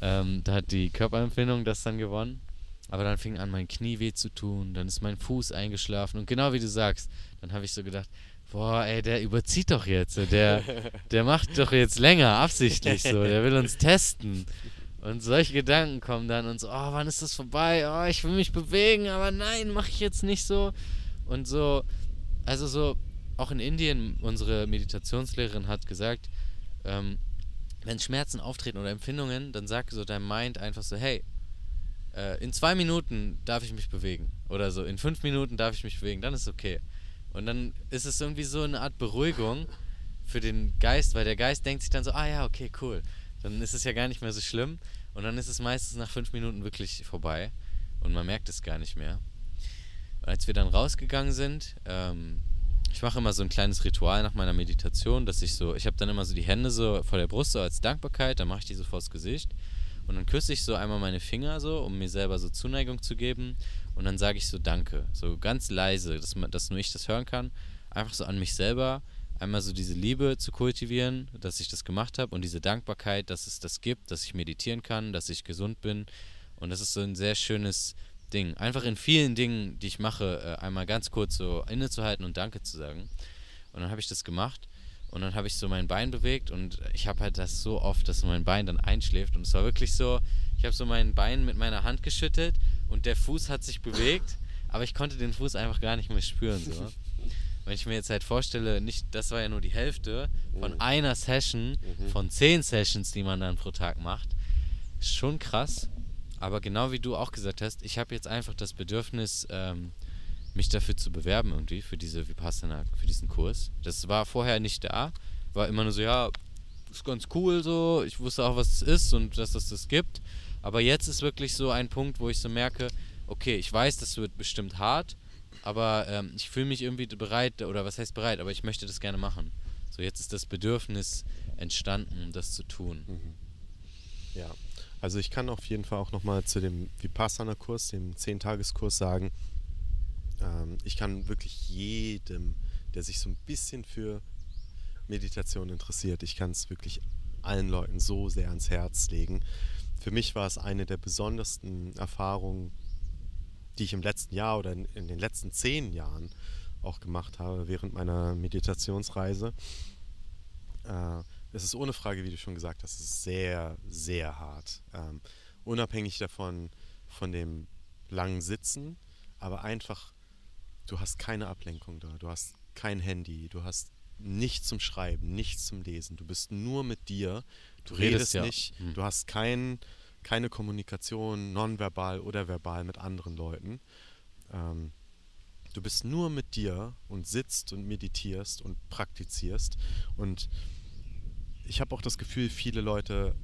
Ähm, da hat die Körperempfindung das dann gewonnen. Aber dann fing an, mein Knie weh zu tun, dann ist mein Fuß eingeschlafen und genau wie du sagst, dann habe ich so gedacht, boah, ey, der überzieht doch jetzt, der, der macht doch jetzt länger, absichtlich so, der will uns testen. Und solche Gedanken kommen dann und so, oh, wann ist das vorbei? Oh, ich will mich bewegen, aber nein, mache ich jetzt nicht so. Und so, also so, auch in Indien, unsere Meditationslehrerin hat gesagt, ähm, wenn Schmerzen auftreten oder Empfindungen, dann sag so deinem Mind einfach so, hey, äh, in zwei Minuten darf ich mich bewegen. Oder so, in fünf Minuten darf ich mich bewegen, dann ist okay. Und dann ist es irgendwie so eine Art Beruhigung für den Geist, weil der Geist denkt sich dann so, ah ja, okay, cool. Dann ist es ja gar nicht mehr so schlimm. Und dann ist es meistens nach fünf Minuten wirklich vorbei. Und man merkt es gar nicht mehr. Und als wir dann rausgegangen sind, ähm, ich mache immer so ein kleines Ritual nach meiner Meditation, dass ich so, ich habe dann immer so die Hände so vor der Brust so als Dankbarkeit, dann mache ich die so vors Gesicht. Und dann küsse ich so einmal meine Finger so, um mir selber so Zuneigung zu geben. Und dann sage ich so Danke, so ganz leise, dass, dass nur ich das hören kann, einfach so an mich selber, einmal so diese Liebe zu kultivieren, dass ich das gemacht habe. Und diese Dankbarkeit, dass es das gibt, dass ich meditieren kann, dass ich gesund bin. Und das ist so ein sehr schönes Ding. Einfach in vielen Dingen, die ich mache, äh, einmal ganz kurz so innezuhalten und Danke zu sagen. Und dann habe ich das gemacht und dann habe ich so mein Bein bewegt und ich habe halt das so oft, dass mein Bein dann einschläft und es war wirklich so, ich habe so mein Bein mit meiner Hand geschüttelt und der Fuß hat sich bewegt, aber ich konnte den Fuß einfach gar nicht mehr spüren so. Wenn ich mir jetzt halt vorstelle, nicht, das war ja nur die Hälfte von mhm. einer Session, mhm. von zehn Sessions, die man dann pro Tag macht, ist schon krass. Aber genau wie du auch gesagt hast, ich habe jetzt einfach das Bedürfnis, ähm, mich dafür zu bewerben irgendwie, für diese Vipassana, für diesen Kurs. Das war vorher nicht da. War immer nur so, ja, ist ganz cool so. Ich wusste auch, was es ist und dass es das gibt. Aber jetzt ist wirklich so ein Punkt, wo ich so merke, okay, ich weiß, das wird bestimmt hart, aber ähm, ich fühle mich irgendwie bereit, oder was heißt bereit, aber ich möchte das gerne machen. So, jetzt ist das Bedürfnis entstanden, das zu tun. Mhm. Ja, also ich kann auf jeden Fall auch nochmal zu dem Vipassana-Kurs, dem 10-Tageskurs sagen, ähm, ich kann wirklich jedem, der sich so ein bisschen für Meditation interessiert, ich kann es wirklich allen Leuten so sehr ans Herz legen. Für mich war es eine der besondersten Erfahrungen, die ich im letzten Jahr oder in, in den letzten zehn Jahren auch gemacht habe während meiner Meditationsreise. Äh, es ist ohne Frage, wie du schon gesagt hast, es ist sehr, sehr hart. Ähm, unabhängig davon, von dem langen Sitzen, aber einfach, du hast keine Ablenkung da, du hast kein Handy, du hast nichts zum Schreiben, nichts zum Lesen, du bist nur mit dir, du, du redest, redest ja. nicht, hm. du hast kein, keine Kommunikation, nonverbal oder verbal mit anderen Leuten. Ähm, du bist nur mit dir und sitzt und meditierst und praktizierst und ich habe auch das Gefühl, viele Leute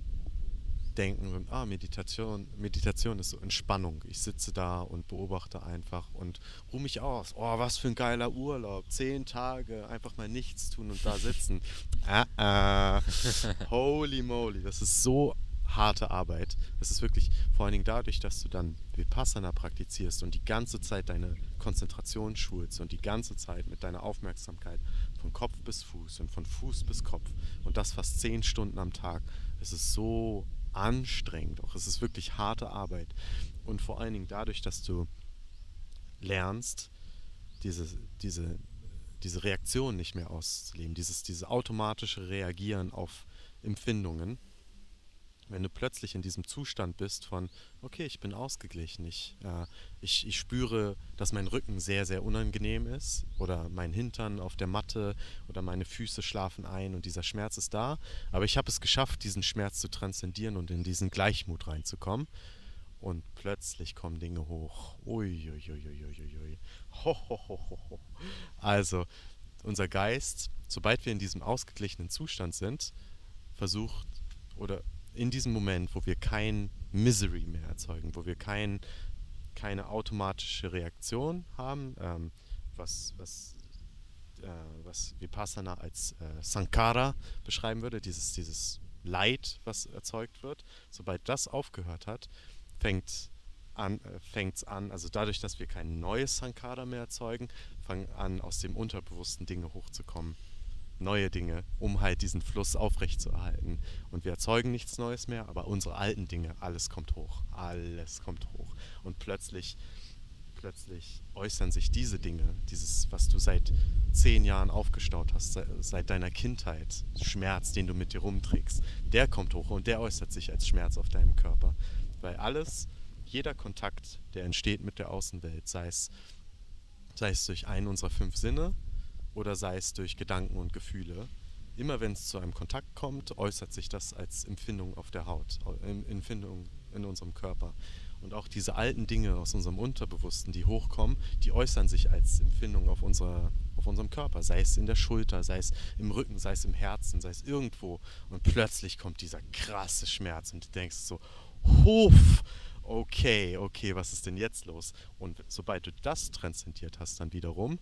denken, ah, Meditation, Meditation ist so Entspannung. Ich sitze da und beobachte einfach und ruhe mich aus. Oh, was für ein geiler Urlaub. Zehn Tage, einfach mal nichts tun und da sitzen. ah, ah. Holy moly, das ist so harte Arbeit. Es ist wirklich vor allen Dingen dadurch, dass du dann Vipassana praktizierst und die ganze Zeit deine Konzentration schulst und die ganze Zeit mit deiner Aufmerksamkeit von Kopf bis Fuß und von Fuß bis Kopf. Und das fast zehn Stunden am Tag. Es ist so anstrengend, auch. Es ist wirklich harte Arbeit. Und vor allen Dingen dadurch, dass du lernst, diese, diese, diese Reaktion nicht mehr auszuleben, dieses, dieses automatische Reagieren auf Empfindungen wenn du plötzlich in diesem Zustand bist von, okay, ich bin ausgeglichen, ich, äh, ich, ich spüre, dass mein Rücken sehr, sehr unangenehm ist oder mein Hintern auf der Matte oder meine Füße schlafen ein und dieser Schmerz ist da, aber ich habe es geschafft, diesen Schmerz zu transzendieren und in diesen Gleichmut reinzukommen. Und plötzlich kommen Dinge hoch. Uiuiuiuiui. Ho, ho, ho, ho, ho. Also, unser Geist, sobald wir in diesem ausgeglichenen Zustand sind, versucht oder in diesem Moment, wo wir kein Misery mehr erzeugen, wo wir kein, keine automatische Reaktion haben, ähm, was, was, äh, was Vipassana als äh, Sankara beschreiben würde, dieses, dieses Leid, was erzeugt wird, sobald das aufgehört hat, fängt an, äh, fängt's an, also dadurch, dass wir kein neues Sankara mehr erzeugen, fangen an, aus dem Unterbewussten Dinge hochzukommen neue Dinge, um halt diesen Fluss aufrechtzuerhalten. Und wir erzeugen nichts Neues mehr, aber unsere alten Dinge, alles kommt hoch. Alles kommt hoch. Und plötzlich plötzlich äußern sich diese Dinge, dieses, was du seit zehn Jahren aufgestaut hast, seit deiner Kindheit, Schmerz, den du mit dir rumträgst, der kommt hoch und der äußert sich als Schmerz auf deinem Körper. Weil alles, jeder Kontakt, der entsteht mit der Außenwelt, sei es, sei es durch einen unserer fünf Sinne oder sei es durch Gedanken und Gefühle, immer wenn es zu einem Kontakt kommt, äußert sich das als Empfindung auf der Haut, Empfindung in unserem Körper. Und auch diese alten Dinge aus unserem Unterbewussten, die hochkommen, die äußern sich als Empfindung auf, unserer, auf unserem Körper. Sei es in der Schulter, sei es im Rücken, sei es im Herzen, sei es irgendwo. Und plötzlich kommt dieser krasse Schmerz und du denkst so, Huf, okay, okay, was ist denn jetzt los? Und sobald du das transzendiert hast, dann wiederum,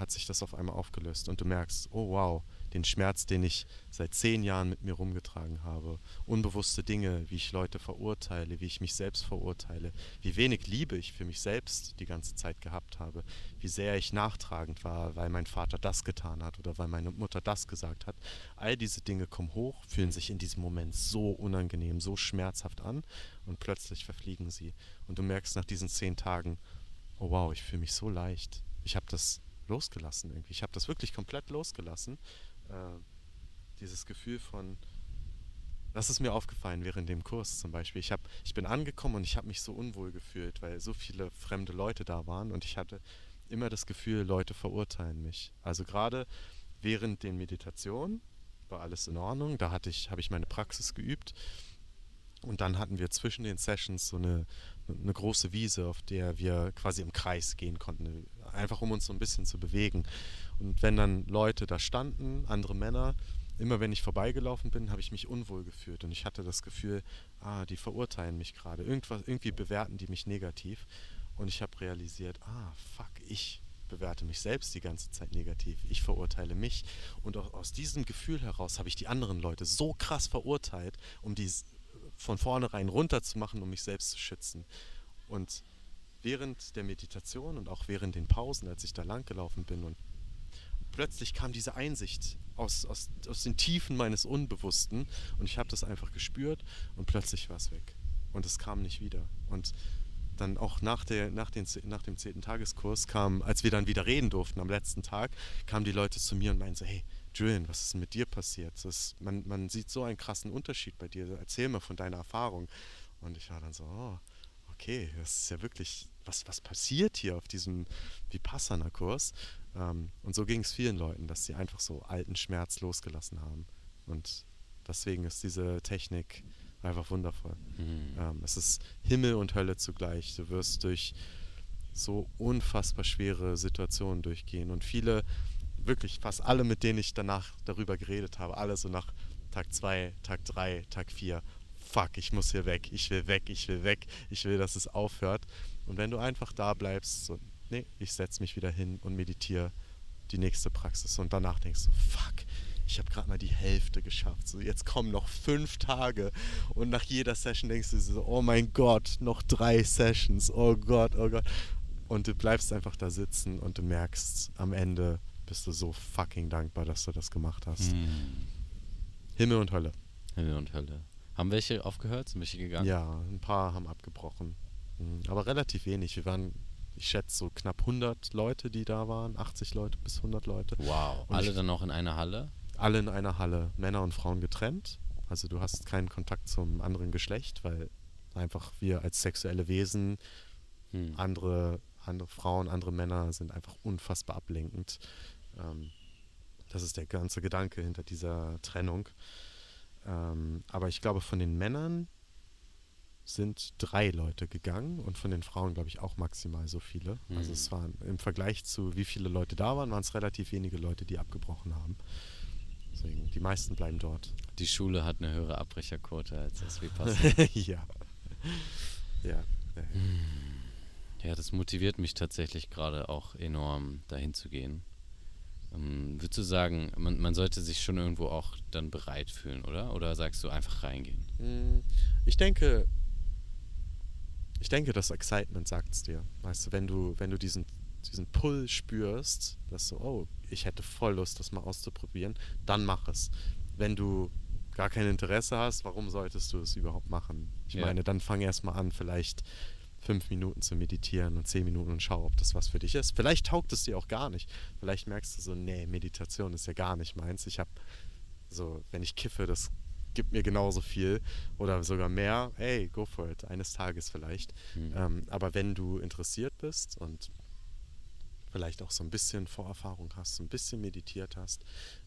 hat sich das auf einmal aufgelöst und du merkst, oh wow, den Schmerz, den ich seit zehn Jahren mit mir rumgetragen habe, unbewusste Dinge, wie ich Leute verurteile, wie ich mich selbst verurteile, wie wenig Liebe ich für mich selbst die ganze Zeit gehabt habe, wie sehr ich nachtragend war, weil mein Vater das getan hat oder weil meine Mutter das gesagt hat. All diese Dinge kommen hoch, fühlen sich in diesem Moment so unangenehm, so schmerzhaft an und plötzlich verfliegen sie. Und du merkst nach diesen zehn Tagen, oh wow, ich fühle mich so leicht. Ich habe das losgelassen irgendwie. Ich habe das wirklich komplett losgelassen äh, dieses Gefühl von, das ist mir aufgefallen während dem Kurs zum Beispiel. Ich, hab, ich bin angekommen und ich habe mich so unwohl gefühlt, weil so viele fremde Leute da waren und ich hatte immer das Gefühl, Leute verurteilen mich. Also gerade während den Meditationen war alles in Ordnung. Da hatte ich, habe ich meine Praxis geübt. Und dann hatten wir zwischen den Sessions so eine, eine große Wiese, auf der wir quasi im Kreis gehen konnten, einfach um uns so ein bisschen zu bewegen. Und wenn dann Leute da standen, andere Männer, immer wenn ich vorbeigelaufen bin, habe ich mich unwohl gefühlt und ich hatte das Gefühl, ah, die verurteilen mich gerade, irgendwas, irgendwie bewerten die mich negativ und ich habe realisiert, ah, fuck, ich bewerte mich selbst die ganze Zeit negativ, ich verurteile mich und aus diesem Gefühl heraus habe ich die anderen Leute so krass verurteilt, um die von vornherein runterzumachen, um mich selbst zu schützen. Und während der Meditation und auch während den Pausen, als ich da lang gelaufen bin und plötzlich kam diese Einsicht aus, aus, aus den Tiefen meines Unbewussten und ich habe das einfach gespürt und plötzlich war es weg. Und es kam nicht wieder. Und dann auch nach, der, nach, den, nach dem zehnten Tageskurs kam, als wir dann wieder reden durften am letzten Tag, kamen die Leute zu mir und meinten so, hey, Julian, was ist denn mit dir passiert? Das, man, man sieht so einen krassen Unterschied bei dir. Erzähl mir von deiner Erfahrung. Und ich war dann so, oh, okay, das ist ja wirklich, was, was passiert hier auf diesem Vipassana-Kurs? Ähm, und so ging es vielen Leuten, dass sie einfach so alten Schmerz losgelassen haben. Und deswegen ist diese Technik einfach wundervoll. Mhm. Ähm, es ist Himmel und Hölle zugleich. Du wirst durch so unfassbar schwere Situationen durchgehen. Und viele, wirklich fast alle, mit denen ich danach darüber geredet habe, alle so nach Tag 2, Tag 3, Tag 4, fuck, ich muss hier weg, ich will weg, ich will weg, ich will, dass es aufhört. Und wenn du einfach da bleibst, so nee, ich setze mich wieder hin und meditiere die nächste Praxis. Und danach denkst du, fuck, ich habe gerade mal die Hälfte geschafft. So, jetzt kommen noch fünf Tage. Und nach jeder Session denkst du so, oh mein Gott, noch drei Sessions. Oh Gott, oh Gott. Und du bleibst einfach da sitzen und du merkst, am Ende bist du so fucking dankbar, dass du das gemacht hast. Hm. Himmel und Hölle. Himmel und Hölle. Haben welche aufgehört? Sind welche gegangen? Ja, ein paar haben abgebrochen. Hm, aber relativ wenig. Wir waren ich schätze so knapp 100 Leute, die da waren, 80 Leute bis 100 Leute. Wow. Und alle dann noch in einer Halle? Alle in einer Halle, Männer und Frauen getrennt. Also du hast keinen Kontakt zum anderen Geschlecht, weil einfach wir als sexuelle Wesen, hm. andere, andere Frauen, andere Männer sind einfach unfassbar ablenkend. Ähm, das ist der ganze Gedanke hinter dieser Trennung. Ähm, aber ich glaube, von den Männern sind drei Leute gegangen und von den Frauen, glaube ich, auch maximal so viele. Mhm. Also es waren im Vergleich zu wie viele Leute da waren, waren es relativ wenige Leute, die abgebrochen haben. Deswegen, die meisten bleiben dort. Die Schule hat eine höhere Abbrecherquote als das Vipassana. ja. Ja. Hm. Ja, das motiviert mich tatsächlich gerade auch enorm, dahin zu gehen. Ähm, würdest du sagen, man, man sollte sich schon irgendwo auch dann bereit fühlen, oder? Oder sagst du einfach reingehen? Hm. Ich denke, ich denke, das Excitement sagt es dir. Weißt du, wenn du, wenn du diesen, diesen Pull spürst, dass du, oh, ich hätte voll Lust, das mal auszuprobieren, dann mach es. Wenn du gar kein Interesse hast, warum solltest du es überhaupt machen? Ich ja. meine, dann fang erst mal an, vielleicht fünf Minuten zu meditieren und zehn Minuten und schau, ob das was für dich ist. Vielleicht taugt es dir auch gar nicht. Vielleicht merkst du so, nee, Meditation ist ja gar nicht meins. Ich habe so, wenn ich kiffe, das gibt mir genauso viel oder sogar mehr. Hey, go for it. Eines Tages vielleicht. Mhm. Ähm, aber wenn du interessiert bist und vielleicht auch so ein bisschen Vorerfahrung hast, so ein bisschen meditiert hast,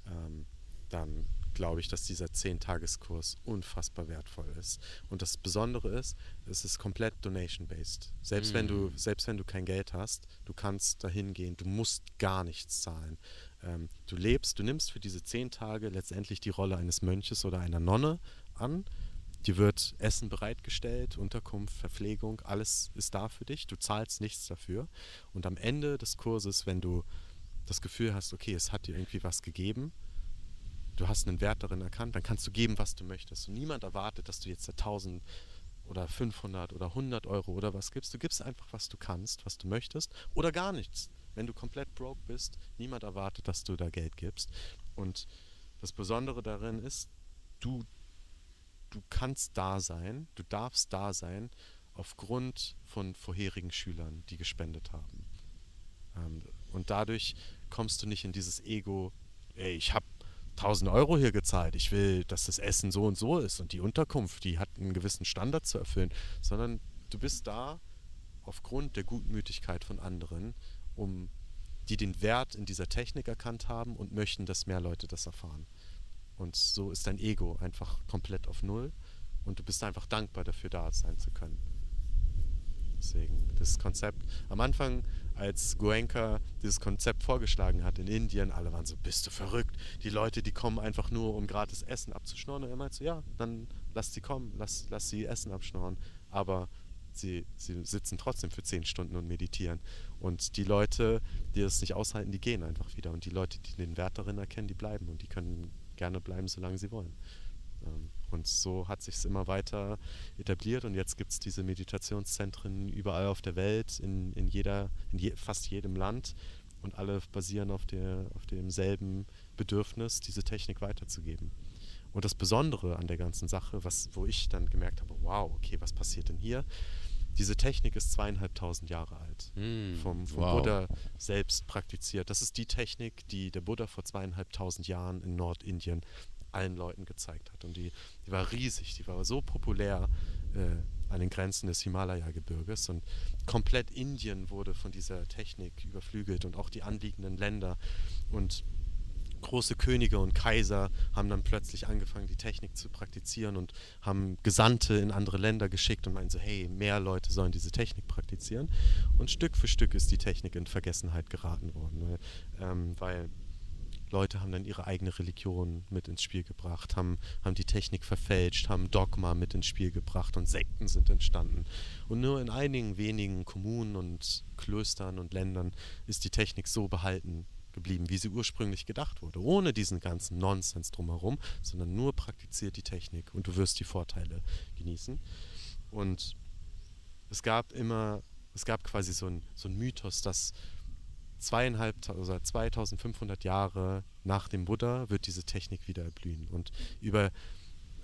ähm, dann glaube ich, dass dieser 10-Tageskurs unfassbar wertvoll ist. Und das Besondere ist, es ist komplett donation-based. Selbst, mm. wenn du, mm. selbst wenn du kein Geld hast, du kannst dahin gehen, du musst gar nichts zahlen. Ähm, du lebst, du nimmst für diese 10 Tage letztendlich die Rolle eines Mönches oder einer Nonne an. Dir wird Essen bereitgestellt, Unterkunft, Verpflegung, alles ist da für dich. Du zahlst nichts dafür. Und am Ende des Kurses, wenn du das Gefühl hast, okay, es hat dir irgendwie was gegeben, du hast einen Wert darin erkannt, dann kannst du geben, was du möchtest. Und niemand erwartet, dass du jetzt 1000 oder 500 oder 100 Euro oder was gibst. Du gibst einfach, was du kannst, was du möchtest oder gar nichts. Wenn du komplett broke bist, niemand erwartet, dass du da Geld gibst. Und das Besondere darin ist, du, du kannst da sein, du darfst da sein aufgrund von vorherigen Schülern, die gespendet haben. Ähm, und dadurch kommst du nicht in dieses Ego, ey, ich habe 1000 Euro hier gezahlt, ich will, dass das Essen so und so ist und die Unterkunft, die hat einen gewissen Standard zu erfüllen, sondern du bist da aufgrund der Gutmütigkeit von anderen, um die den Wert in dieser Technik erkannt haben und möchten, dass mehr Leute das erfahren. Und so ist dein Ego einfach komplett auf Null und du bist einfach dankbar dafür, da sein zu können. Deswegen das Konzept. Am Anfang, als Goenka dieses Konzept vorgeschlagen hat in Indien, alle waren so, bist du verrückt? Die Leute, die kommen einfach nur, um gratis Essen abzuschnorren. Und er meinte so, ja, dann lass sie kommen, lass, lass sie Essen abschnorren. Aber sie, sie sitzen trotzdem für zehn Stunden und meditieren. Und die Leute, die das nicht aushalten, die gehen einfach wieder. Und die Leute, die den Wert darin erkennen, die bleiben. Und die können gerne bleiben, solange sie wollen. Ähm, und so hat sich es immer weiter etabliert und jetzt gibt es diese Meditationszentren überall auf der Welt, in, in, jeder, in je, fast jedem Land und alle basieren auf, der, auf demselben Bedürfnis, diese Technik weiterzugeben. Und das Besondere an der ganzen Sache, was, wo ich dann gemerkt habe, wow, okay, was passiert denn hier? Diese Technik ist zweieinhalbtausend Jahre alt, mm, vom, vom wow. Buddha selbst praktiziert. Das ist die Technik, die der Buddha vor zweieinhalbtausend Jahren in Nordindien allen Leuten gezeigt hat. Und die, die war riesig, die war so populär äh, an den Grenzen des Himalaya-Gebirges. Und komplett Indien wurde von dieser Technik überflügelt und auch die anliegenden Länder. Und große Könige und Kaiser haben dann plötzlich angefangen, die Technik zu praktizieren und haben Gesandte in andere Länder geschickt und meinten so, hey, mehr Leute sollen diese Technik praktizieren. Und Stück für Stück ist die Technik in Vergessenheit geraten worden, weil, ähm, weil Leute haben dann ihre eigene Religion mit ins Spiel gebracht, haben, haben die Technik verfälscht, haben Dogma mit ins Spiel gebracht und Sekten sind entstanden. Und nur in einigen wenigen Kommunen und Klöstern und Ländern ist die Technik so behalten geblieben, wie sie ursprünglich gedacht wurde, ohne diesen ganzen Nonsens drumherum, sondern nur praktiziert die Technik und du wirst die Vorteile genießen. Und es gab immer, es gab quasi so ein, so Mythos, dass zweieinhalb oder 2500 Jahre nach dem Buddha wird diese Technik wieder erblühen. Und über,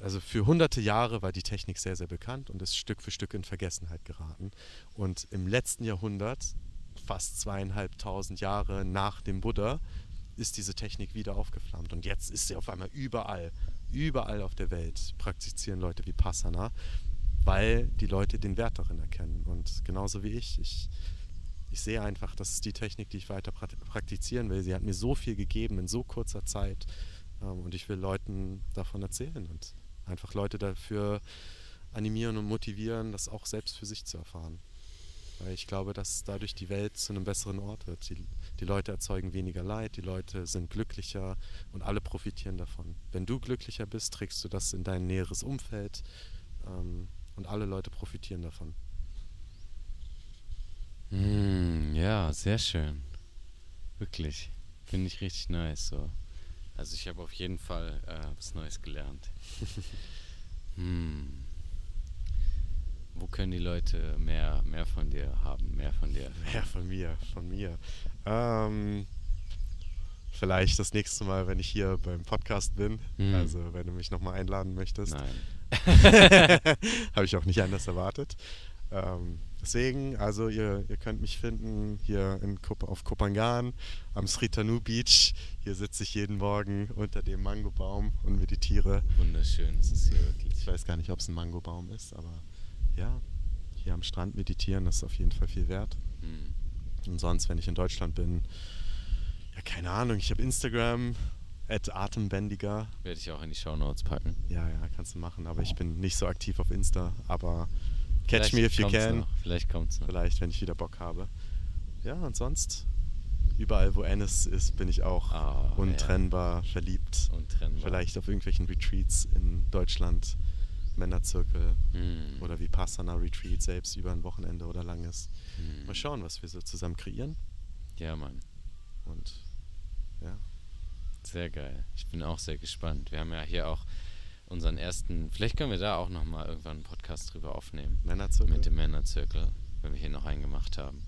also für hunderte Jahre war die Technik sehr, sehr bekannt und ist Stück für Stück in Vergessenheit geraten. Und im letzten Jahrhundert, fast zweieinhalbtausend Jahre nach dem Buddha, ist diese Technik wieder aufgeflammt. Und jetzt ist sie auf einmal überall, überall auf der Welt praktizieren Leute wie Passana, weil die Leute den Wert darin erkennen. Und genauso wie ich, ich ich sehe einfach, das ist die Technik, die ich weiter praktizieren will. Sie hat mir so viel gegeben in so kurzer Zeit ähm, und ich will Leuten davon erzählen und einfach Leute dafür animieren und motivieren, das auch selbst für sich zu erfahren. Weil ich glaube, dass dadurch die Welt zu einem besseren Ort wird. Die, die Leute erzeugen weniger Leid, die Leute sind glücklicher und alle profitieren davon. Wenn du glücklicher bist, trägst du das in dein näheres Umfeld ähm, und alle Leute profitieren davon. Mm, ja, sehr schön. Wirklich. Finde ich richtig nice. So. Also ich habe auf jeden Fall äh, was Neues gelernt. hm. Wo können die Leute mehr, mehr von dir haben? Mehr von dir? Mehr von mir, von mir. Ähm, vielleicht das nächste Mal, wenn ich hier beim Podcast bin. Hm. Also wenn du mich nochmal einladen möchtest. Nein. habe ich auch nicht anders erwartet. Ähm, deswegen, also ihr, ihr könnt mich finden hier in Kup auf Kopangan am Sritanu Beach. Hier sitze ich jeden Morgen unter dem Mangobaum und meditiere. Wunderschön, es ist hier wirklich. Ich weiß gar nicht, ob es ein Mangobaum ist, aber ja, hier am Strand meditieren ist auf jeden Fall viel wert. Hm. Und sonst, wenn ich in Deutschland bin, ja, keine Ahnung, ich habe Instagram, at Atembändiger. Werde ich auch in die Shownotes packen. Ja, ja, kannst du machen, aber ich bin nicht so aktiv auf Insta, aber catch Vielleicht me if you can. Noch. Vielleicht kommt's noch. Vielleicht, wenn ich wieder Bock habe. Ja, und sonst, überall wo Ennis ist, bin ich auch Ah, untrennbar verliebt. ja. Untrennbar. Vielleicht auf irgendwelchen Retreats in Deutschland, Männerzirkel Hm. oder Vipassana Retreat selbst über ein Wochenende oder langes. Hm. Mal schauen, was wir so zusammen kreieren. Ja, Mann. Und ja, Sehr geil. Ich bin auch sehr gespannt. Wir haben ja hier auch unseren ersten. Vielleicht können wir da auch nochmal irgendwann einen Podcast drüber aufnehmen. Männerzirkel. Mit dem Männerzirkel, wenn wir hier noch einen gemacht haben.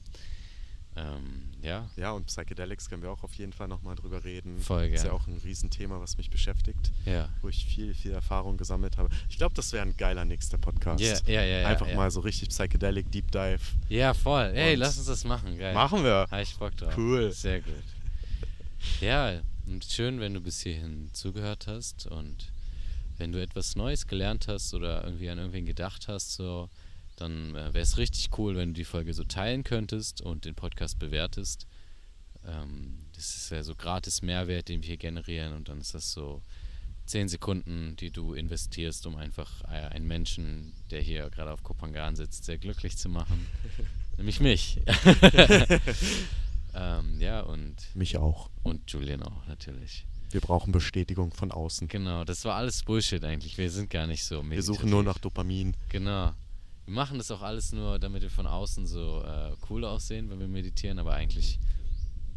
Ähm, ja, Ja, und Psychedelics können wir auch auf jeden Fall nochmal drüber reden. Voll Ist ja gerne. auch ein Riesenthema, was mich beschäftigt, ja. wo ich viel, viel Erfahrung gesammelt habe. Ich glaube, das wäre ein geiler nächster Podcast. Ja, ja, ja, Einfach ja. mal so richtig Psychedelic Deep Dive. Ja, voll. Ey, lass uns das machen. Geil. Machen wir. Habe ich Bock drauf. Cool. Sehr gut. Ja, und schön, wenn du bis hierhin zugehört hast und wenn du etwas Neues gelernt hast oder irgendwie an irgendwen gedacht hast, so, dann äh, wäre es richtig cool, wenn du die Folge so teilen könntest und den Podcast bewertest. Ähm, das ist ja so gratis Mehrwert, den wir hier generieren und dann ist das so 10 Sekunden, die du investierst, um einfach äh, einen Menschen, der hier gerade auf Kopangan sitzt, sehr glücklich zu machen. Nämlich mich. ähm, ja, und, Mich auch. und Julian auch natürlich. Wir brauchen Bestätigung von außen. Genau, das war alles Bullshit eigentlich. Wir sind gar nicht so Wir suchen nur nach meditativ. Dopamin. Genau. Wir machen das auch alles nur, damit wir von außen so äh, cool aussehen, wenn wir meditieren, aber eigentlich.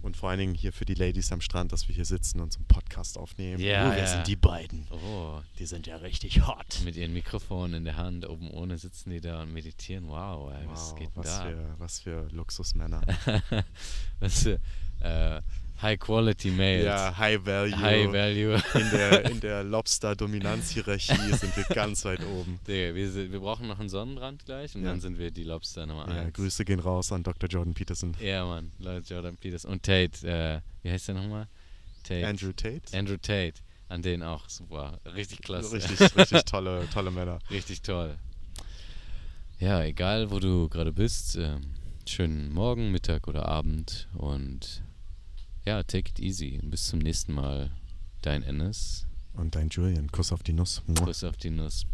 Und vor allen Dingen hier für die Ladies am Strand, dass wir hier sitzen und so einen Podcast aufnehmen. Ja, oh, wer ja. sind die beiden? Oh, Die sind ja richtig hot. mit ihren Mikrofonen in der Hand, oben ohne sitzen die da und meditieren. Wow, ey, was Wow, geht was, da? für, was für Luxusmänner. was für äh, High Quality Males. ja, High Value. High Value. In der, in der Lobster-Dominanz-Hierarchie sind wir ganz weit oben. Digga, wir, sind, wir brauchen noch einen Sonnenbrand gleich und Ja. dann sind wir die Lobster Nummer Ja, 1. Grüße gehen raus an Dr. Jordan Peterson. Ja, Mann, Leute, Jordan Peters. Und Tate, äh, wie heißt der nochmal? Tate. Andrew Tate. Andrew Tate. An den auch, super. Richtig klasse. Richtig, richtig tolle, tolle Männer. Richtig toll. Ja, egal wo du gerade bist, ähm, schönen Morgen, Mittag oder Abend und ja, take it easy. Bis zum nächsten Mal. Dein Ennis. Und dein Julian, Kuss auf die Nuss. Kuss auf die Nuss.